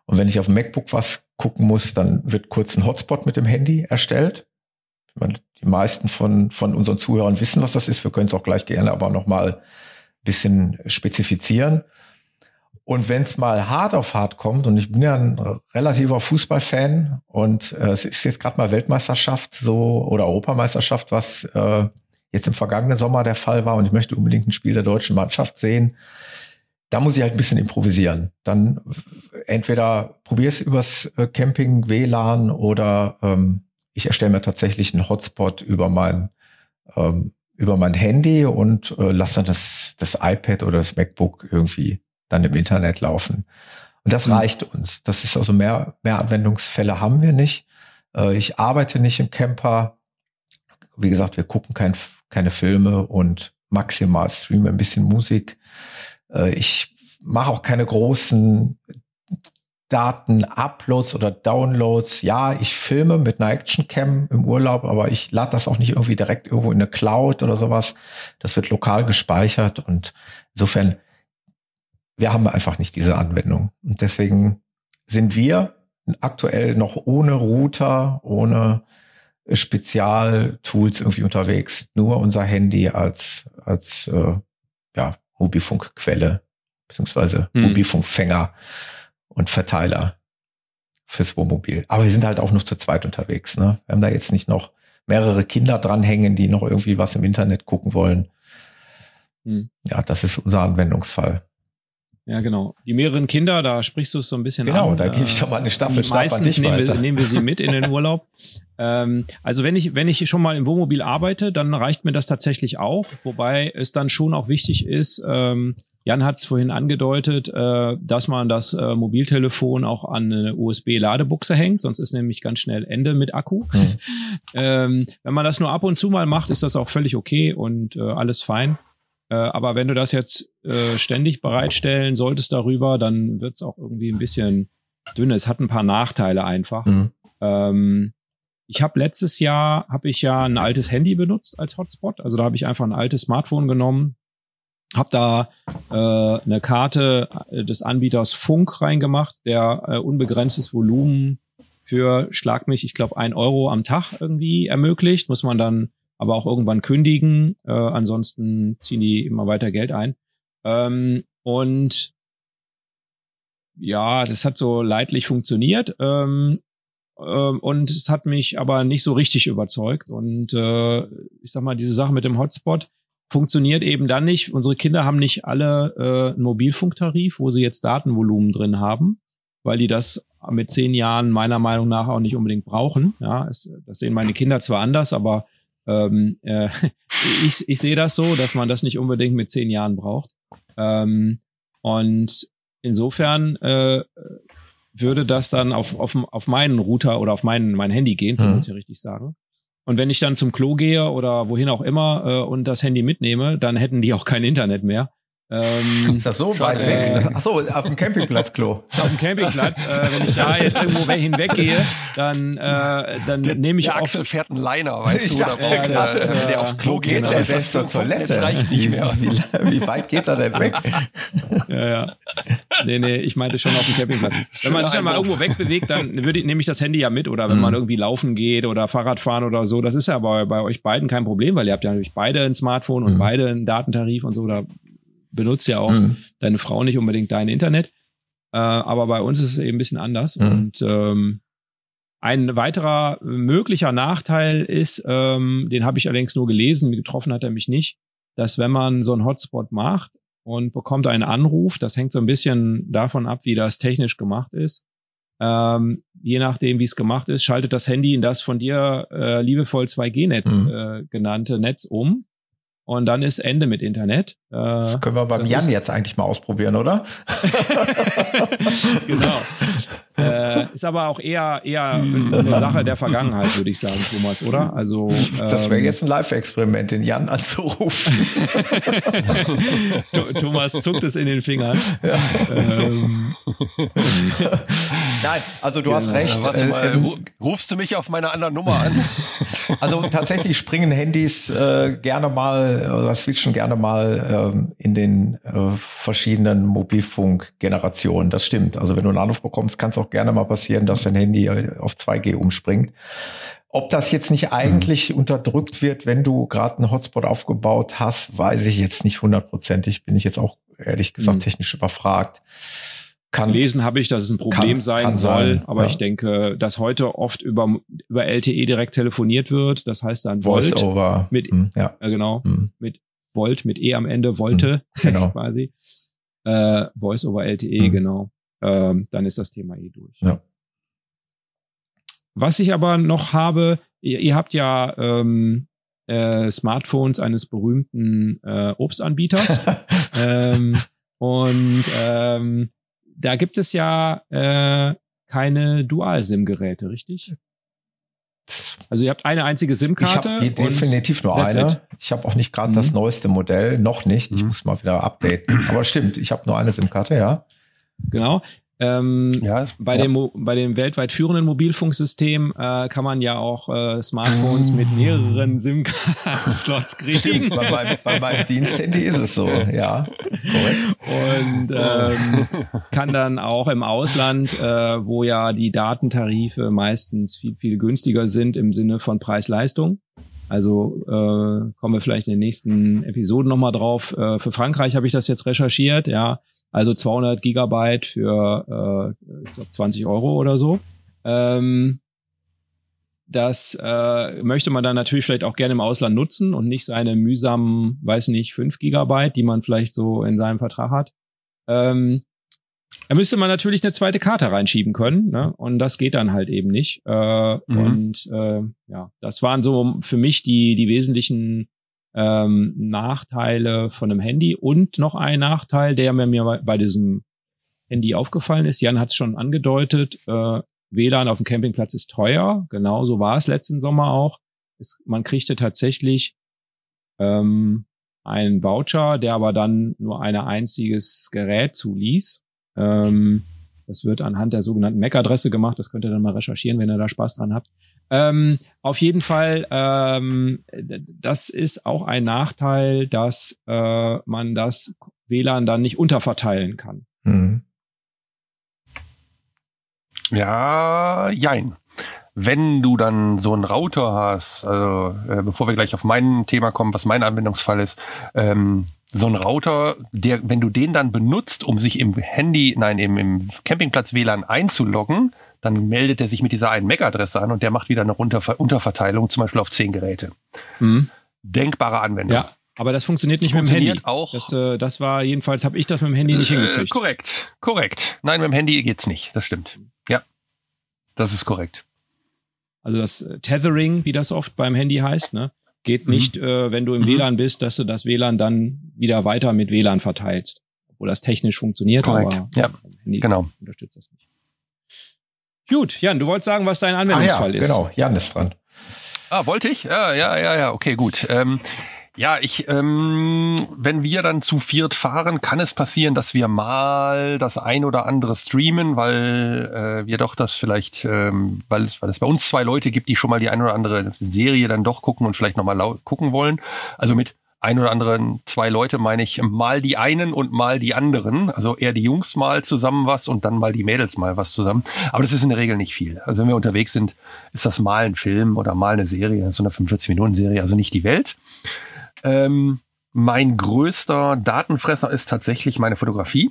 Und wenn ich auf dem MacBook was gucken muss, dann wird kurz ein Hotspot mit dem Handy erstellt. Die meisten von, von unseren Zuhörern wissen, was das ist. Wir können es auch gleich gerne aber nochmal ein bisschen spezifizieren. Und wenn es mal hart auf hart kommt, und ich bin ja ein relativer Fußballfan und äh, es ist jetzt gerade mal Weltmeisterschaft so oder Europameisterschaft, was äh, jetzt im vergangenen Sommer der Fall war und ich möchte unbedingt ein Spiel der deutschen Mannschaft sehen, da muss ich halt ein bisschen improvisieren. Dann entweder probiere es übers äh, Camping WLAN oder ähm, ich erstelle mir tatsächlich einen Hotspot über mein ähm, über mein Handy und äh, lasse dann das, das iPad oder das MacBook irgendwie dann im Internet laufen. Und das mhm. reicht uns. Das ist also mehr, mehr Anwendungsfälle haben wir nicht. Äh, ich arbeite nicht im Camper. Wie gesagt, wir gucken kein, keine Filme und maximal streamen ein bisschen Musik. Äh, ich mache auch keine großen Daten-Uploads oder Downloads. Ja, ich filme mit einer Actioncam im Urlaub, aber ich lade das auch nicht irgendwie direkt irgendwo in eine Cloud oder sowas. Das wird lokal gespeichert und insofern, wir haben einfach nicht diese Anwendung. Und deswegen sind wir aktuell noch ohne Router, ohne Spezialtools irgendwie unterwegs. Nur unser Handy als, als äh, ja, Mobilfunkquelle beziehungsweise hm. Mobilfunkfänger und Verteiler fürs Wohnmobil. Aber wir sind halt auch noch zu zweit unterwegs. Ne? Wir haben da jetzt nicht noch mehrere Kinder dranhängen, die noch irgendwie was im Internet gucken wollen. Hm. Ja, das ist unser Anwendungsfall. Ja, genau. Die mehreren Kinder, da sprichst du es so ein bisschen genau, an. Genau, da gebe ich doch mal eine Staffel Meistens nehmen wir, nehmen wir sie mit in den Urlaub. ähm, also wenn ich, wenn ich schon mal im Wohnmobil arbeite, dann reicht mir das tatsächlich auch. Wobei es dann schon auch wichtig ist, ähm, Jan hat es vorhin angedeutet, äh, dass man das äh, Mobiltelefon auch an eine USB-Ladebuchse hängt, sonst ist nämlich ganz schnell Ende mit Akku. Mhm. ähm, wenn man das nur ab und zu mal macht, ist das auch völlig okay und äh, alles fein. Äh, aber wenn du das jetzt äh, ständig bereitstellen solltest darüber, dann wird es auch irgendwie ein bisschen dünner. Es hat ein paar Nachteile einfach. Mhm. Ähm, ich habe letztes Jahr habe ich ja ein altes Handy benutzt als Hotspot. Also da habe ich einfach ein altes Smartphone genommen, habe da äh, eine Karte äh, des Anbieters Funk reingemacht, der äh, unbegrenztes Volumen für, schlag mich, ich glaube, ein Euro am Tag irgendwie ermöglicht. Muss man dann aber auch irgendwann kündigen. Äh, ansonsten ziehen die immer weiter Geld ein. Ähm, und ja, das hat so leidlich funktioniert. Ähm, ähm, und es hat mich aber nicht so richtig überzeugt. Und äh, ich sag mal, diese Sache mit dem Hotspot, funktioniert eben dann nicht. Unsere Kinder haben nicht alle äh, einen Mobilfunktarif, wo sie jetzt Datenvolumen drin haben, weil die das mit zehn Jahren meiner Meinung nach auch nicht unbedingt brauchen. Ja, es, das sehen meine Kinder zwar anders, aber ähm, äh, ich, ich sehe das so, dass man das nicht unbedingt mit zehn Jahren braucht. Ähm, und insofern äh, würde das dann auf, auf, auf meinen Router oder auf mein, mein Handy gehen, so mhm. muss ich richtig sagen. Und wenn ich dann zum Klo gehe oder wohin auch immer äh, und das Handy mitnehme, dann hätten die auch kein Internet mehr. Ähm, ist das so weit äh, weg? Achso, auf dem Campingplatz Klo. Auf dem Campingplatz. äh, wenn ich da jetzt irgendwo hinweggehe, dann, äh, dann nehme ich der Axel fährt einen Liner, weißt du? Oder ja, das, wenn der aufs Klo geht, dann ist das für Toilette. Das reicht nicht mehr. Wie, wie, weit geht er denn weg? ja, ja. Nee, nee, ich meinte schon auf dem Campingplatz. Wenn man sich ja mal irgendwo wegbewegt, dann würde, nehme ich das Handy ja mit. Oder wenn mhm. man irgendwie laufen geht oder Fahrrad fahren oder so. Das ist ja bei, bei euch beiden kein Problem, weil ihr habt ja natürlich beide ein Smartphone und mhm. beide einen Datentarif und so. Da benutzt ja auch mhm. deine Frau nicht unbedingt dein Internet. Äh, aber bei uns ist es eben ein bisschen anders. Mhm. Und ähm, ein weiterer möglicher Nachteil ist, ähm, den habe ich allerdings nur gelesen, getroffen hat er mich nicht, dass wenn man so einen Hotspot macht und bekommt einen Anruf, das hängt so ein bisschen davon ab, wie das technisch gemacht ist. Ähm, je nachdem, wie es gemacht ist, schaltet das Handy in das von dir äh, liebevoll 2G-Netz mhm. äh, genannte Netz um und dann ist Ende mit Internet. Äh, das können wir beim Jan jetzt eigentlich mal ausprobieren, oder? genau. Äh, ist aber auch eher, eher eine Sache der Vergangenheit, würde ich sagen, Thomas, oder? Also ähm, Das wäre jetzt ein Live-Experiment, den Jan anzurufen. Thomas zuckt es in den Fingern. Ja. Ähm. Nein, also du genau. hast recht. Warte mal, äh, ähm, rufst du mich auf meine andere Nummer an? Also tatsächlich springen Handys äh, gerne mal oder switchen gerne mal ähm, in den äh, verschiedenen Mobilfunkgenerationen. Das stimmt. Also wenn du einen Anruf bekommst, kannst du auch gerne mal passieren, dass dein Handy auf 2G umspringt. Ob das jetzt nicht eigentlich mhm. unterdrückt wird, wenn du gerade einen Hotspot aufgebaut hast, weiß ich jetzt nicht hundertprozentig. Bin ich jetzt auch ehrlich gesagt mhm. technisch überfragt. Kann, Lesen habe ich, dass es ein Problem kann, sein kann soll, sein, aber ja. ich denke, dass heute oft über, über LTE direkt telefoniert wird. Das heißt dann Volt Voice over. mit hm, ja. äh, genau hm. mit Volt mit E am Ende Volte hm, genau. quasi äh, Voice over LTE hm. genau ähm, dann ist das Thema eh durch. Ja. Was ich aber noch habe, ihr, ihr habt ja ähm, äh, Smartphones eines berühmten äh, Obstanbieters. ähm, und ähm, da gibt es ja äh, keine Dual-SIM-Geräte, richtig? Also ihr habt eine einzige SIM-Karte. Ich habe definitiv nur eine. It. Ich habe auch nicht gerade mhm. das neueste Modell, noch nicht. Ich mhm. muss mal wieder updaten. Aber stimmt, ich habe nur eine SIM-Karte, ja. Genau. Ähm, ja, bei, ja. Dem, bei dem weltweit führenden Mobilfunksystem äh, kann man ja auch äh, Smartphones mit mehreren SIM-Karten-Slots kriegen. Stimmt, bei, meinem, bei meinem Diensthandy ist es so, ja. Und ähm, kann dann auch im Ausland, äh, wo ja die Datentarife meistens viel, viel günstiger sind im Sinne von Preis-Leistung, also äh, kommen wir vielleicht in den nächsten Episoden nochmal drauf. Äh, für Frankreich habe ich das jetzt recherchiert, ja. Also 200 Gigabyte für, äh, ich glaube, 20 Euro oder so. Ähm, das äh, möchte man dann natürlich vielleicht auch gerne im Ausland nutzen und nicht seine mühsamen, weiß nicht, 5 Gigabyte, die man vielleicht so in seinem Vertrag hat. Ähm, da müsste man natürlich eine zweite Karte reinschieben können, ne? Und das geht dann halt eben nicht. Äh, mhm. Und äh, ja, das waren so für mich die die wesentlichen ähm, Nachteile von einem Handy und noch ein Nachteil, der mir bei diesem Handy aufgefallen ist. Jan hat es schon angedeutet. Äh, WLAN auf dem Campingplatz ist teuer. Genau so war es letzten Sommer auch. Es, man kriegte tatsächlich ähm, einen Voucher, der aber dann nur ein einziges Gerät zuließ. Ähm, das wird anhand der sogenannten MAC-Adresse gemacht. Das könnt ihr dann mal recherchieren, wenn ihr da Spaß dran habt. Ähm, auf jeden Fall, ähm, das ist auch ein Nachteil, dass äh, man das WLAN dann nicht unterverteilen kann. Mhm. Ja, jein. Wenn du dann so einen Router hast, also äh, bevor wir gleich auf mein Thema kommen, was mein Anwendungsfall ist, ähm, so ein Router, der, wenn du den dann benutzt, um sich im Handy, nein, im, im Campingplatz WLAN einzuloggen, dann meldet er sich mit dieser einen MAC-Adresse an und der macht wieder eine Unterver Unterverteilung, zum Beispiel auf zehn Geräte. Mhm. Denkbare Anwendung. Ja, aber das funktioniert nicht funktioniert mit dem Handy. Auch. Das, äh, das war jedenfalls, habe ich das mit dem Handy nicht äh, hingekriegt. Korrekt, korrekt. Nein, mit dem Handy geht's nicht. Das stimmt. Ja, das ist korrekt. Also das Tethering, wie das oft beim Handy heißt, ne? Geht mhm. nicht, äh, wenn du im mhm. WLAN bist, dass du das WLAN dann wieder weiter mit WLAN verteilst. Obwohl das technisch funktioniert, Korrekt. aber ja, Handy genau. unterstützt das nicht. Gut, Jan, du wolltest sagen, was dein Anwendungsfall ah, ja, ist. Genau, Jan ist dran. Ah, wollte ich? Ja, ja, ja, ja, okay, gut. Ähm, ja, ich, ähm, wenn wir dann zu viert fahren, kann es passieren, dass wir mal das ein oder andere streamen, weil äh, wir doch das vielleicht, ähm, weil, es, weil es bei uns zwei Leute gibt, die schon mal die ein oder andere Serie dann doch gucken und vielleicht nochmal gucken wollen. Also mit ein oder anderen zwei Leute meine ich mal die einen und mal die anderen. Also eher die Jungs mal zusammen was und dann mal die Mädels mal was zusammen. Aber das ist in der Regel nicht viel. Also wenn wir unterwegs sind, ist das mal ein Film oder mal eine Serie, so eine 45-Minuten-Serie, also nicht die Welt. Ähm, mein größter Datenfresser ist tatsächlich meine Fotografie.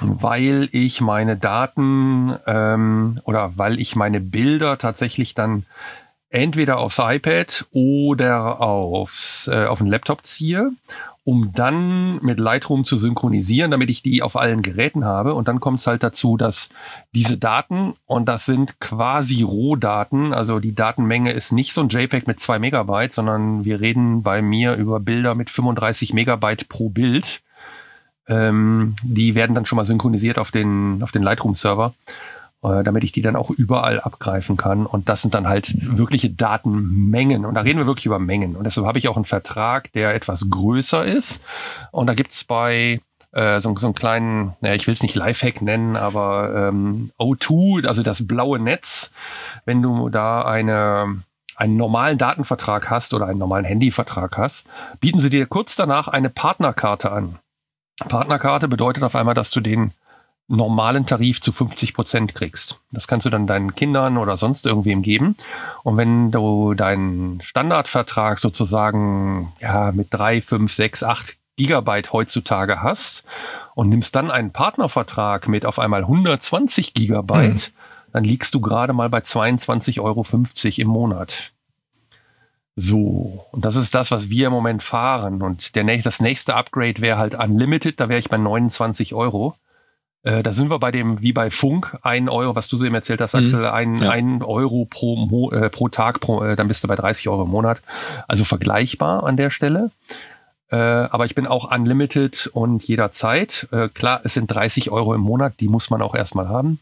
weil ich meine Daten ähm, oder weil ich meine Bilder tatsächlich dann entweder aufs iPad oder aufs, äh, auf den Laptop ziehe, um dann mit Lightroom zu synchronisieren, damit ich die auf allen Geräten habe. Und dann kommt es halt dazu, dass diese Daten, und das sind quasi Rohdaten, also die Datenmenge ist nicht so ein JPEG mit zwei Megabyte, sondern wir reden bei mir über Bilder mit 35 Megabyte pro Bild. Ähm, die werden dann schon mal synchronisiert auf den, auf den Lightroom-Server, damit ich die dann auch überall abgreifen kann. Und das sind dann halt wirkliche Datenmengen. Und da reden wir wirklich über Mengen. Und deshalb habe ich auch einen Vertrag, der etwas größer ist. Und da gibt's bei äh, so, so einen kleinen, naja, ich will es nicht Lifehack nennen, aber ähm, O2, also das blaue Netz, wenn du da eine einen normalen Datenvertrag hast oder einen normalen Handyvertrag hast, bieten sie dir kurz danach eine Partnerkarte an. Partnerkarte bedeutet auf einmal, dass du den normalen Tarif zu 50 Prozent kriegst. Das kannst du dann deinen Kindern oder sonst irgendwem geben. Und wenn du deinen Standardvertrag sozusagen ja mit drei, fünf, sechs, acht Gigabyte heutzutage hast und nimmst dann einen Partnervertrag mit auf einmal 120 Gigabyte, hm. dann liegst du gerade mal bei 22,50 Euro im Monat. So, und das ist das, was wir im Moment fahren. Und der, das nächste Upgrade wäre halt Unlimited, da wäre ich bei 29 Euro. Äh, da sind wir bei dem, wie bei Funk, ein Euro, was du so eben erzählt hast, Axel, mhm. ein, ja. ein Euro pro, Mo, äh, pro Tag, pro, äh, dann bist du bei 30 Euro im Monat. Also vergleichbar an der Stelle. Äh, aber ich bin auch unlimited und jederzeit. Äh, klar, es sind 30 Euro im Monat, die muss man auch erstmal haben.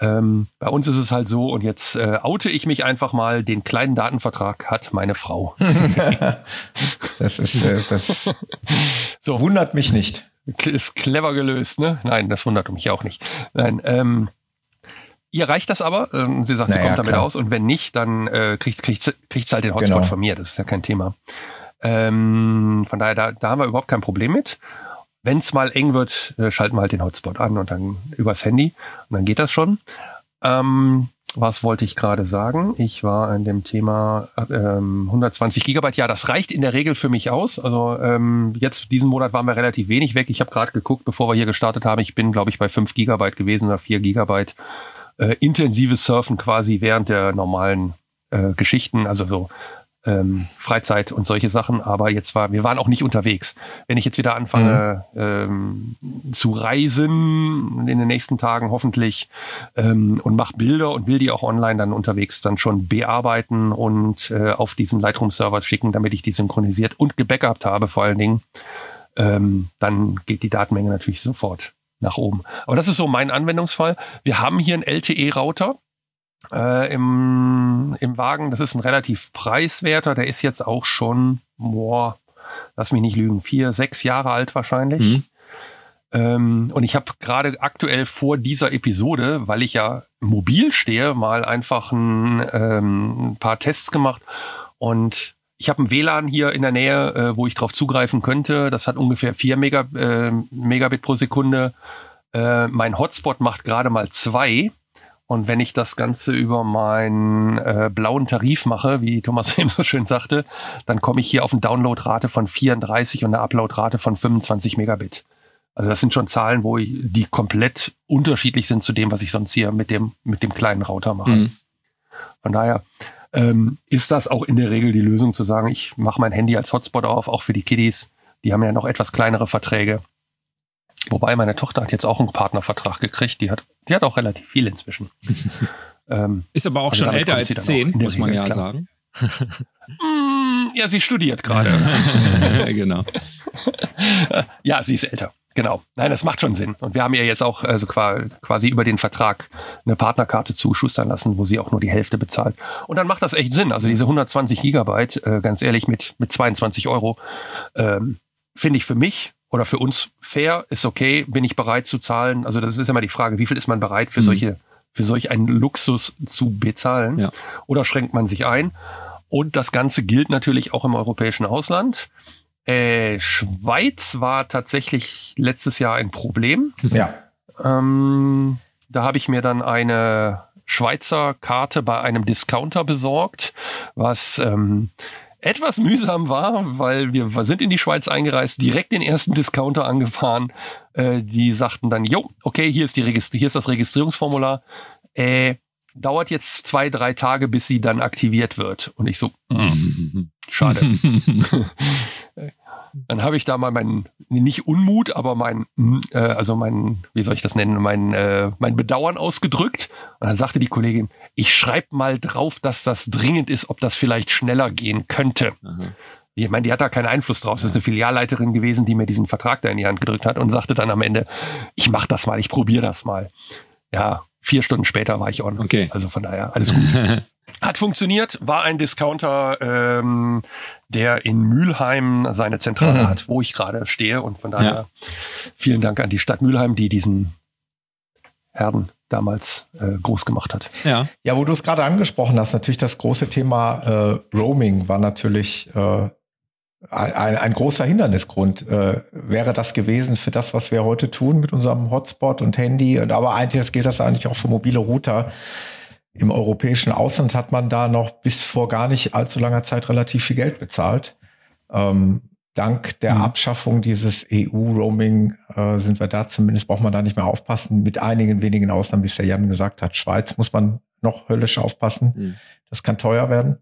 Ähm, bei uns ist es halt so, und jetzt äh, oute ich mich einfach mal, den kleinen Datenvertrag hat meine Frau. das ist, äh, das so. wundert mich nicht. Ist clever gelöst, ne? Nein, das wundert mich auch nicht. Nein, ähm, ihr reicht das aber. Ähm, sie sagt, naja, sie kommt damit klar. aus, und wenn nicht, dann äh, kriegt, kriegt, kriegt sie halt den Hotspot genau. von mir. Das ist ja kein Thema. Ähm, von daher, da, da haben wir überhaupt kein Problem mit. Wenn es mal eng wird, äh, schalten wir halt den Hotspot an und dann übers Handy und dann geht das schon. Ähm, was wollte ich gerade sagen? Ich war an dem Thema ähm, 120 Gigabyte. Ja, das reicht in der Regel für mich aus. Also ähm, jetzt diesen Monat waren wir relativ wenig weg. Ich habe gerade geguckt, bevor wir hier gestartet haben. Ich bin, glaube ich, bei 5 Gigabyte gewesen oder 4 Gigabyte. Äh, intensives Surfen quasi während der normalen äh, Geschichten. Also so ähm, Freizeit und solche Sachen, aber jetzt war, wir waren auch nicht unterwegs. Wenn ich jetzt wieder anfange mhm. ähm, zu reisen in den nächsten Tagen hoffentlich ähm, und mache Bilder und will die auch online dann unterwegs dann schon bearbeiten und äh, auf diesen Lightroom-Server schicken, damit ich die synchronisiert und gebackupt habe vor allen Dingen, ähm, dann geht die Datenmenge natürlich sofort nach oben. Aber das ist so mein Anwendungsfall. Wir haben hier einen LTE-Router äh, im, im Wagen. Das ist ein relativ preiswerter. Der ist jetzt auch schon, boah, lass mich nicht lügen, vier, sechs Jahre alt wahrscheinlich. Mhm. Ähm, und ich habe gerade aktuell vor dieser Episode, weil ich ja mobil stehe, mal einfach ein, ähm, ein paar Tests gemacht und ich habe ein WLAN hier in der Nähe, äh, wo ich drauf zugreifen könnte. Das hat ungefähr vier Mega, äh, Megabit pro Sekunde. Äh, mein Hotspot macht gerade mal zwei. Und wenn ich das Ganze über meinen äh, blauen Tarif mache, wie Thomas eben so schön sagte, dann komme ich hier auf eine Downloadrate von 34 und eine Uploadrate von 25 Megabit. Also das sind schon Zahlen, wo ich, die komplett unterschiedlich sind zu dem, was ich sonst hier mit dem, mit dem kleinen Router mache. Mhm. Von daher ähm, ist das auch in der Regel die Lösung zu sagen, ich mache mein Handy als Hotspot auf, auch für die Kiddies. Die haben ja noch etwas kleinere Verträge. Wobei meine Tochter hat jetzt auch einen Partnervertrag gekriegt. Die hat, die hat auch relativ viel inzwischen. ähm, ist aber auch also schon älter als zehn, muss man ja klar. sagen. Mm, ja, sie studiert gerade. genau. ja, sie ist älter. Genau. Nein, das macht schon Sinn. Und wir haben ihr jetzt auch also quasi über den Vertrag eine Partnerkarte zuschustern lassen, wo sie auch nur die Hälfte bezahlt. Und dann macht das echt Sinn. Also diese 120 Gigabyte, äh, ganz ehrlich, mit, mit 22 Euro, ähm, finde ich für mich oder für uns fair, ist okay, bin ich bereit zu zahlen. Also das ist immer die Frage, wie viel ist man bereit für mhm. solche, für solch einen Luxus zu bezahlen? Ja. Oder schränkt man sich ein? Und das Ganze gilt natürlich auch im europäischen Ausland. Äh, Schweiz war tatsächlich letztes Jahr ein Problem. Ja. Ähm, da habe ich mir dann eine Schweizer Karte bei einem Discounter besorgt, was ähm, etwas mühsam war, weil wir sind in die Schweiz eingereist, direkt den ersten Discounter angefahren. Äh, die sagten dann, jo, okay, hier ist, die Registri hier ist das Registrierungsformular. Äh, dauert jetzt zwei, drei Tage, bis sie dann aktiviert wird. Und ich so, mm, schade. dann habe ich da mal meinen, nicht Unmut, aber mein, äh, also mein, wie soll ich das nennen, mein, äh, mein Bedauern ausgedrückt. Und dann sagte die Kollegin, ich schreibe mal drauf, dass das dringend ist, ob das vielleicht schneller gehen könnte. Aha. Ich meine, die hat da keinen Einfluss drauf. Das ist eine Filialleiterin gewesen, die mir diesen Vertrag da in die Hand gedrückt hat und sagte dann am Ende, ich mach das mal, ich probiere das mal. Ja, vier Stunden später war ich on. Okay. Also von daher, alles gut. Hat funktioniert, war ein Discounter, ähm, der in Mülheim seine Zentrale mhm. hat, wo ich gerade stehe. Und von daher ja. vielen Dank an die Stadt Mülheim, die diesen Herden damals äh, groß gemacht hat. Ja, ja wo du es gerade angesprochen hast, natürlich das große Thema äh, Roaming war natürlich äh, ein, ein großer Hindernisgrund äh, wäre das gewesen für das, was wir heute tun mit unserem Hotspot und Handy. Und aber eigentlich gilt das eigentlich auch für mobile Router. Im europäischen Ausland hat man da noch bis vor gar nicht allzu langer Zeit relativ viel Geld bezahlt. Ähm, dank der mhm. Abschaffung dieses EU-Roaming äh, sind wir da zumindest, braucht man da nicht mehr aufpassen. Mit einigen wenigen Ausnahmen, wie es der Jan gesagt hat. Schweiz muss man noch höllisch aufpassen. Mhm. Das kann teuer werden.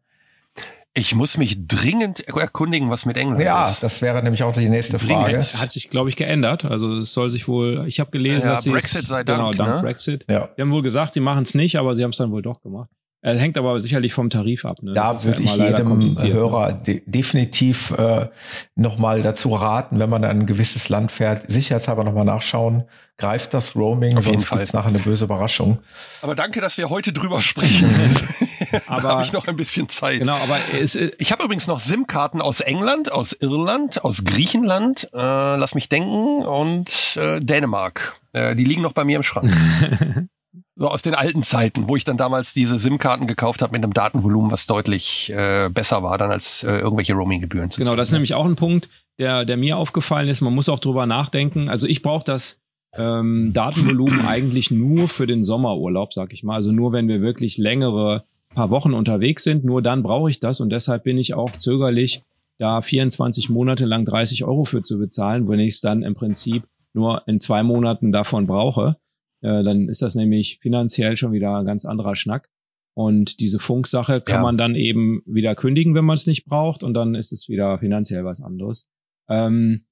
Ich muss mich dringend erkundigen, was mit England ja, ist. Ja, das wäre nämlich auch die nächste dringend. Frage. Hat sich, glaube ich, geändert. Also es soll sich wohl, ich habe gelesen, ja, dass sie Brexit sei Dank, genau, dank ne? Brexit. Ja. Die haben wohl gesagt, sie machen es nicht, aber sie haben es dann wohl doch gemacht. Es hängt aber sicherlich vom Tarif ab. Ne? Da würde ja ich jedem Hörer de definitiv äh, nochmal dazu raten, wenn man in ein gewisses Land fährt, sicherheitshalber nochmal nachschauen. Greift das Roaming, Auf sonst gibt es nachher eine böse Überraschung. Aber danke, dass wir heute drüber sprechen. aber habe ich noch ein bisschen Zeit. Genau, aber es, ich habe übrigens noch SIM-Karten aus England, aus Irland, aus Griechenland, äh, lass mich denken, und äh, Dänemark. Äh, die liegen noch bei mir im Schrank. so aus den alten Zeiten, wo ich dann damals diese SIM-Karten gekauft habe mit einem Datenvolumen, was deutlich äh, besser war dann als äh, irgendwelche Roaming-Gebühren. Genau, das ist nämlich auch ein Punkt, der, der mir aufgefallen ist. Man muss auch drüber nachdenken. Also ich brauche das ähm, Datenvolumen eigentlich nur für den Sommerurlaub, sag ich mal. Also nur wenn wir wirklich längere paar Wochen unterwegs sind, nur dann brauche ich das und deshalb bin ich auch zögerlich, da 24 Monate lang 30 Euro für zu bezahlen, wenn ich es dann im Prinzip nur in zwei Monaten davon brauche. Äh, dann ist das nämlich finanziell schon wieder ein ganz anderer Schnack. Und diese Funksache kann ja. man dann eben wieder kündigen, wenn man es nicht braucht, und dann ist es wieder finanziell was anderes. Ähm,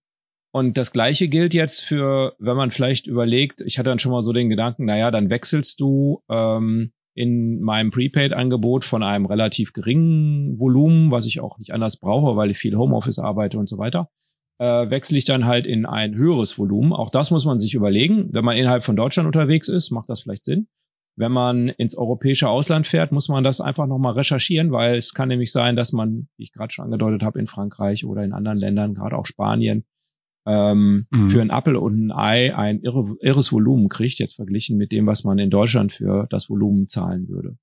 und das Gleiche gilt jetzt für, wenn man vielleicht überlegt, ich hatte dann schon mal so den Gedanken, naja, dann wechselst du ähm, in meinem Prepaid-Angebot von einem relativ geringen Volumen, was ich auch nicht anders brauche, weil ich viel Homeoffice arbeite und so weiter, äh, wechsle ich dann halt in ein höheres Volumen. Auch das muss man sich überlegen. Wenn man innerhalb von Deutschland unterwegs ist, macht das vielleicht Sinn. Wenn man ins europäische Ausland fährt, muss man das einfach nochmal recherchieren, weil es kann nämlich sein, dass man, wie ich gerade schon angedeutet habe, in Frankreich oder in anderen Ländern, gerade auch Spanien, ähm, mhm. für ein Apple und ein Ei ein irre, irres Volumen kriegt, jetzt verglichen mit dem, was man in Deutschland für das Volumen zahlen würde.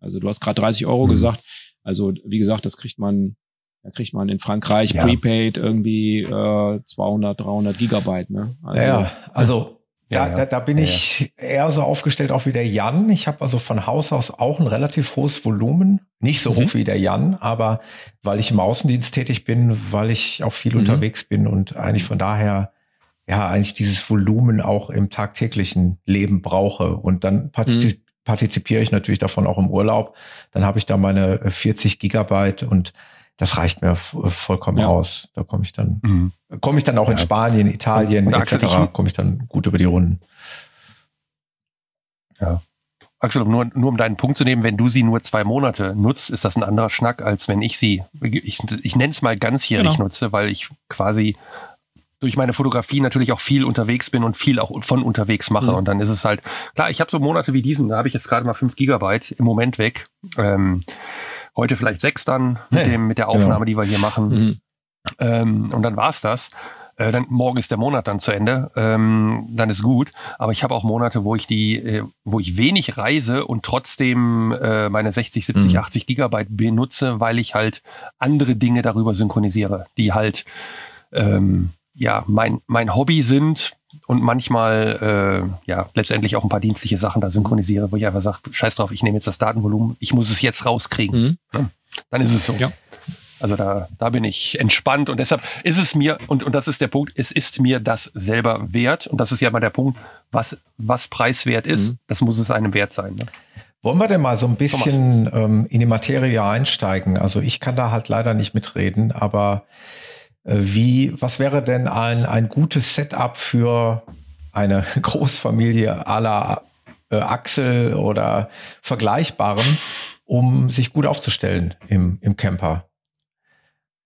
Also du hast gerade 30 Euro mhm. gesagt. Also wie gesagt, das kriegt man da kriegt man in Frankreich ja. prepaid irgendwie äh, 200, 300 Gigabyte. Ne? Also, ja, also ja, da, da, da bin ja, ich eher so aufgestellt auch wie der Jan. Ich habe also von Haus aus auch ein relativ hohes Volumen. Nicht so mhm. hoch wie der Jan, aber weil ich im Außendienst tätig bin, weil ich auch viel mhm. unterwegs bin und eigentlich von daher ja eigentlich dieses Volumen auch im tagtäglichen Leben brauche. Und dann partizip mhm. partizipiere ich natürlich davon auch im Urlaub. Dann habe ich da meine 40 Gigabyte und das reicht mir vollkommen ja. aus. Da komme ich dann, mhm. komme ich dann auch ja. in Spanien, Italien und etc. komme ich dann gut über die Runden. Ja. Axel, nur, nur um deinen Punkt zu nehmen, wenn du sie nur zwei Monate nutzt, ist das ein anderer Schnack, als wenn ich sie, ich, ich nenne es mal ganzjährig genau. nutze, weil ich quasi durch meine Fotografie natürlich auch viel unterwegs bin und viel auch von unterwegs mache. Mhm. Und dann ist es halt, klar, ich habe so Monate wie diesen, da habe ich jetzt gerade mal fünf Gigabyte im Moment weg. Ähm, Heute vielleicht sechs dann mit, hey, dem, mit der genau. Aufnahme, genau. die wir hier machen. Mhm. Ähm, und dann war's das. Äh, dann morgen ist der Monat dann zu Ende. Ähm, dann ist gut. Aber ich habe auch Monate, wo ich die, äh, wo ich wenig reise und trotzdem äh, meine 60, 70, mhm. 80 Gigabyte benutze, weil ich halt andere Dinge darüber synchronisiere, die halt ähm, ja mein, mein Hobby sind, und manchmal äh, ja letztendlich auch ein paar dienstliche Sachen da synchronisiere, wo ich einfach sage, scheiß drauf, ich nehme jetzt das Datenvolumen, ich muss es jetzt rauskriegen. Mhm. Ja, dann ist es so. Ja. Also da, da bin ich entspannt und deshalb ist es mir, und, und das ist der Punkt, es ist mir das selber wert. Und das ist ja mal der Punkt, was, was preiswert ist, mhm. das muss es einem wert sein. Ne? Wollen wir denn mal so ein bisschen ähm, in die Materie einsteigen? Also ich kann da halt leider nicht mitreden, aber äh, wie, was wäre denn ein, ein gutes Setup für eine Großfamilie la äh, Axel oder vergleichbarem, um sich gut aufzustellen im, im Camper?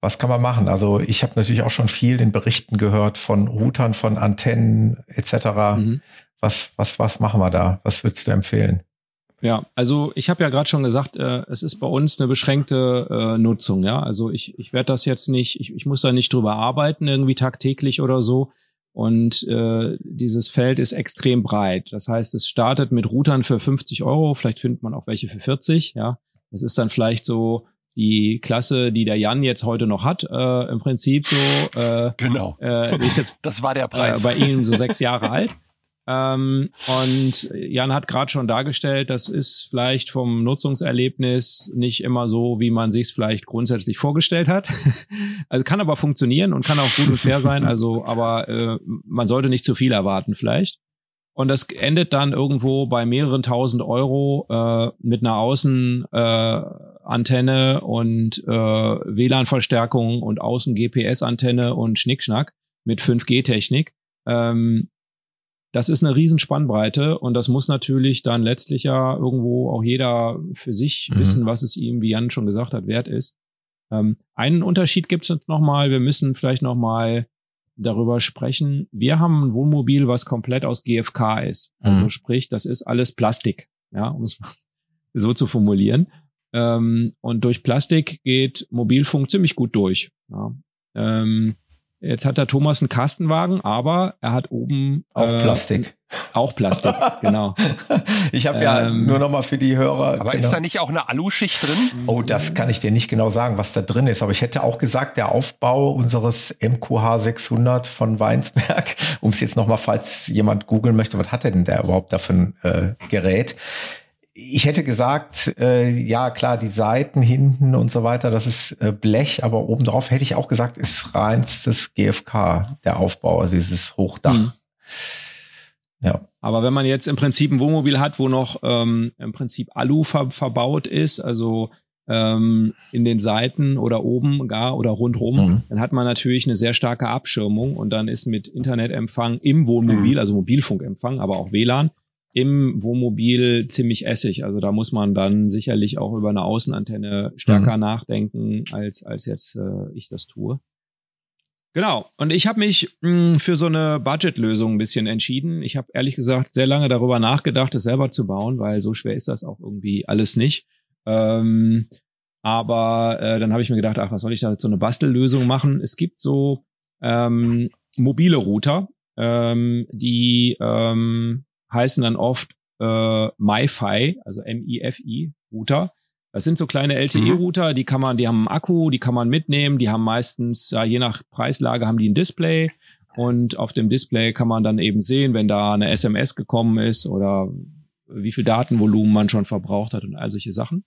Was kann man machen? Also ich habe natürlich auch schon viel in Berichten gehört von Routern, von Antennen etc. Mhm. Was, was, was machen wir da? Was würdest du empfehlen? Ja, also ich habe ja gerade schon gesagt, äh, es ist bei uns eine beschränkte äh, Nutzung. Ja, also ich, ich werde das jetzt nicht, ich, ich muss da nicht drüber arbeiten irgendwie tagtäglich oder so. Und äh, dieses Feld ist extrem breit. Das heißt, es startet mit Routern für 50 Euro, vielleicht findet man auch welche für 40. Ja, das ist dann vielleicht so die Klasse, die der Jan jetzt heute noch hat, äh, im Prinzip so. Äh, genau. Äh, ist jetzt das war der Preis. Äh, bei Ihnen so sechs Jahre alt. Ähm, und Jan hat gerade schon dargestellt, das ist vielleicht vom Nutzungserlebnis nicht immer so, wie man sich es vielleicht grundsätzlich vorgestellt hat. also kann aber funktionieren und kann auch gut und fair sein. Also, aber äh, man sollte nicht zu viel erwarten vielleicht. Und das endet dann irgendwo bei mehreren tausend Euro äh, mit einer Außenantenne äh, und äh, WLAN-Verstärkung und Außen-GPS-Antenne und Schnickschnack mit 5G-Technik. Ähm, das ist eine Riesenspannbreite und das muss natürlich dann letztlich ja irgendwo auch jeder für sich mhm. wissen, was es ihm, wie Jan schon gesagt hat, wert ist. Ähm, einen Unterschied gibt es jetzt nochmal. Wir müssen vielleicht nochmal darüber sprechen. Wir haben ein Wohnmobil, was komplett aus GFK ist. Also mhm. sprich, das ist alles Plastik, ja, um es so zu formulieren. Ähm, und durch Plastik geht Mobilfunk ziemlich gut durch. Ja. Ähm, Jetzt hat der Thomas einen Kastenwagen, aber er hat oben auch äh, Plastik. Auch Plastik, genau. Ich habe ja ähm, nur noch mal für die Hörer. Aber genau. ist da nicht auch eine Aluschicht drin? Oh, das kann ich dir nicht genau sagen, was da drin ist. Aber ich hätte auch gesagt, der Aufbau unseres MQH 600 von Weinsberg, um es jetzt noch mal, falls jemand googeln möchte, was hat er denn da überhaupt da für ein äh, Gerät? Ich hätte gesagt, äh, ja klar, die Seiten hinten und so weiter, das ist äh, Blech, aber obendrauf hätte ich auch gesagt, ist reinstes GFK, der Aufbau, also dieses Hochdach. Mhm. Ja. Aber wenn man jetzt im Prinzip ein Wohnmobil hat, wo noch ähm, im Prinzip Alu ver verbaut ist, also ähm, in den Seiten oder oben gar oder rundrum, mhm. dann hat man natürlich eine sehr starke Abschirmung und dann ist mit Internetempfang im Wohnmobil, mhm. also Mobilfunkempfang, aber auch WLAN, im Wohnmobil ziemlich essig. Also da muss man dann sicherlich auch über eine Außenantenne stärker mhm. nachdenken, als, als jetzt äh, ich das tue. Genau. Und ich habe mich mh, hm, für so eine Budgetlösung ein bisschen entschieden. Ich habe ehrlich gesagt sehr lange darüber nachgedacht, es selber zu bauen, weil so schwer ist das auch irgendwie alles nicht. Ähm, aber äh, dann habe ich mir gedacht, ach, was soll ich da jetzt so eine Bastellösung machen? Es gibt so ähm, mobile Router, ähm, die ähm, heißen dann oft äh, MiFi, also M-I-F-I Router. Das sind so kleine LTE-Router, mhm. die kann man, die haben einen Akku, die kann man mitnehmen, die haben meistens, ja, je nach Preislage haben die ein Display und auf dem Display kann man dann eben sehen, wenn da eine SMS gekommen ist oder wie viel Datenvolumen man schon verbraucht hat und all solche Sachen.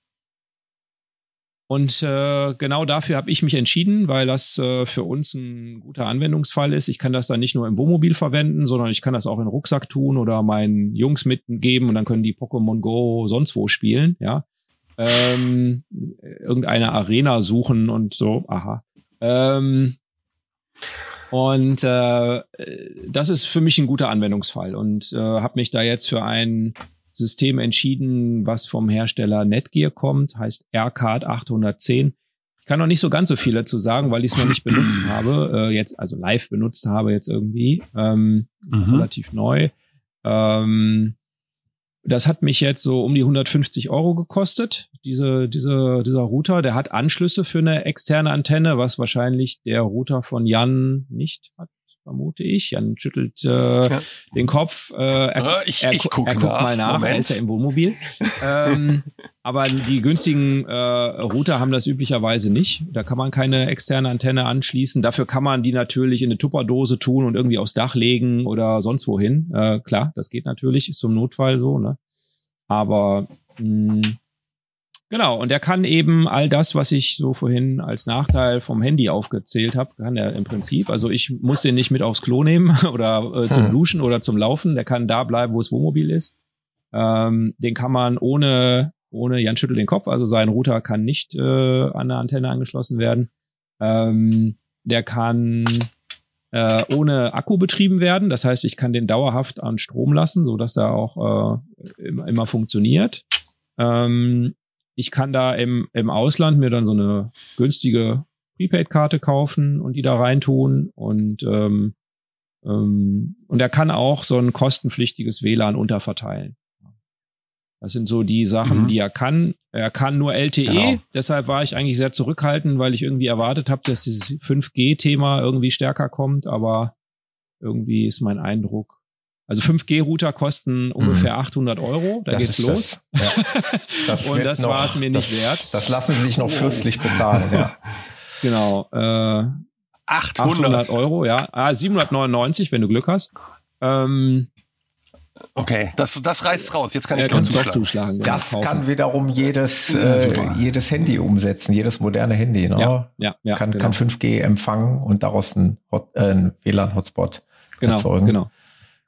Und äh, genau dafür habe ich mich entschieden, weil das äh, für uns ein guter Anwendungsfall ist. Ich kann das dann nicht nur im Wohnmobil verwenden, sondern ich kann das auch in Rucksack tun oder meinen Jungs mitgeben und dann können die Pokémon Go sonst wo spielen, ja. Ähm, irgendeine Arena suchen und so, aha. Ähm, und äh, das ist für mich ein guter Anwendungsfall und äh, habe mich da jetzt für einen System entschieden, was vom Hersteller Netgear kommt, heißt AirCard 810. Ich kann noch nicht so ganz so viel dazu sagen, weil ich es noch nicht benutzt habe, äh, jetzt also live benutzt habe jetzt irgendwie, ähm, mhm. relativ neu. Ähm, das hat mich jetzt so um die 150 Euro gekostet, diese, diese, dieser Router. Der hat Anschlüsse für eine externe Antenne, was wahrscheinlich der Router von Jan nicht hat vermute ich. Jan schüttelt äh, ja. den Kopf. Äh, er, ich, er, ich guck er guckt nach. mal nach, Moment. er ist ja im Wohnmobil. ähm, aber die günstigen äh, Router haben das üblicherweise nicht. Da kann man keine externe Antenne anschließen. Dafür kann man die natürlich in eine Tupperdose tun und irgendwie aufs Dach legen oder sonst wohin. Äh, klar, das geht natürlich, ist zum Notfall so. Ne? Aber mh, Genau, und er kann eben all das, was ich so vorhin als Nachteil vom Handy aufgezählt habe, kann er im Prinzip. Also ich muss den nicht mit aufs Klo nehmen oder äh, zum hm. Duschen oder zum Laufen. Der kann da bleiben, wo es Wohnmobil ist. Ähm, den kann man ohne, ohne Jan schüttelt den Kopf, also sein Router kann nicht äh, an der Antenne angeschlossen werden. Ähm, der kann äh, ohne Akku betrieben werden. Das heißt, ich kann den dauerhaft an Strom lassen, so dass er auch äh, immer, immer funktioniert. Ähm, ich kann da im, im Ausland mir dann so eine günstige Prepaid-Karte kaufen und die da reintun und ähm, ähm, und er kann auch so ein kostenpflichtiges WLAN unterverteilen. Das sind so die Sachen, mhm. die er kann. Er kann nur LTE, genau. deshalb war ich eigentlich sehr zurückhaltend, weil ich irgendwie erwartet habe, dass dieses 5G-Thema irgendwie stärker kommt, aber irgendwie ist mein Eindruck, also 5G-Router kosten ungefähr mhm. 800 Euro. Da das geht's los. Das. Ja. das und das war es mir nicht das, wert. Das lassen sie sich noch oh. fürstlich bezahlen. Ja. Genau. Äh, 800. 800 Euro, ja. Ah, 799, wenn du Glück hast. Ähm, Okay, das, das reißt raus. Jetzt kann ich doch zuschlagen. zuschlagen. Das kaufen. kann wiederum jedes, äh, jedes Handy umsetzen, jedes moderne Handy. Ne? Ja, ja, ja, kann, genau. kann 5G empfangen und daraus ein, äh, WLAN-Hotspot genau, erzeugen. Genau.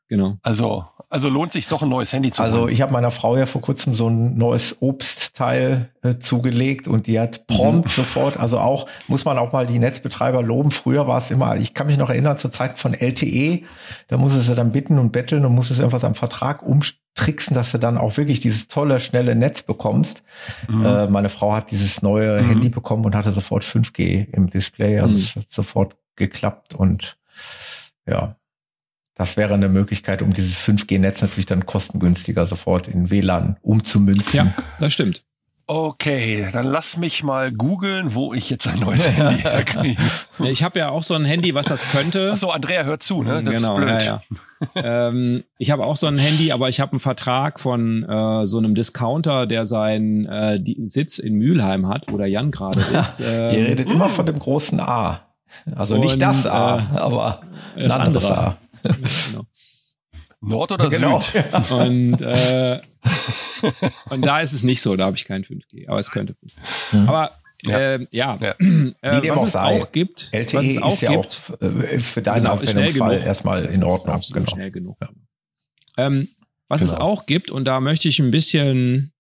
Genau. Also, also lohnt sich doch ein neues Handy zu Also ich habe meiner Frau ja vor kurzem so ein neues Obstteil äh, zugelegt und die hat prompt mhm. sofort, also auch, muss man auch mal die Netzbetreiber loben. Früher war es immer, ich kann mich noch erinnern zur Zeit von LTE, da muss es ja dann bitten und betteln und muss es irgendwas am Vertrag umtricksen, dass du dann auch wirklich dieses tolle, schnelle Netz bekommst. Mhm. Äh, meine Frau hat dieses neue mhm. Handy bekommen und hatte sofort 5G im Display, also mhm. es hat sofort geklappt und ja, das wäre eine Möglichkeit, um dieses 5G-Netz natürlich dann kostengünstiger sofort in WLAN umzumünzen. Ja, das stimmt. Okay, dann lass mich mal googeln, wo ich jetzt ein neues Handy herkriege. Ich habe ja auch so ein Handy, was das könnte. Achso, Andrea hört zu, ne? Das genau, ist blöd. Ja, ja. ähm, ich habe auch so ein Handy, aber ich habe einen Vertrag von äh, so einem Discounter, der seinen äh, Sitz in Mülheim hat, wo der Jan gerade ist. Ähm, Ihr redet immer von dem großen A. Also und, nicht das A, äh, aber ein anderes andere. A genau. Nord oder genau. Süd? Und, äh, und da ist es nicht so, da habe ich kein 5G, aber es könnte. Mhm. Aber ja, äh, ja. ja. Äh, was es sei. auch gibt, LTE was es auch ist ja gibt, auch äh, für deinen genau, Anwendungsfall erstmal in Ordnung. genau. schnell genug. Ja. Ähm, was genau. es auch gibt, und da möchte ich ein bisschen,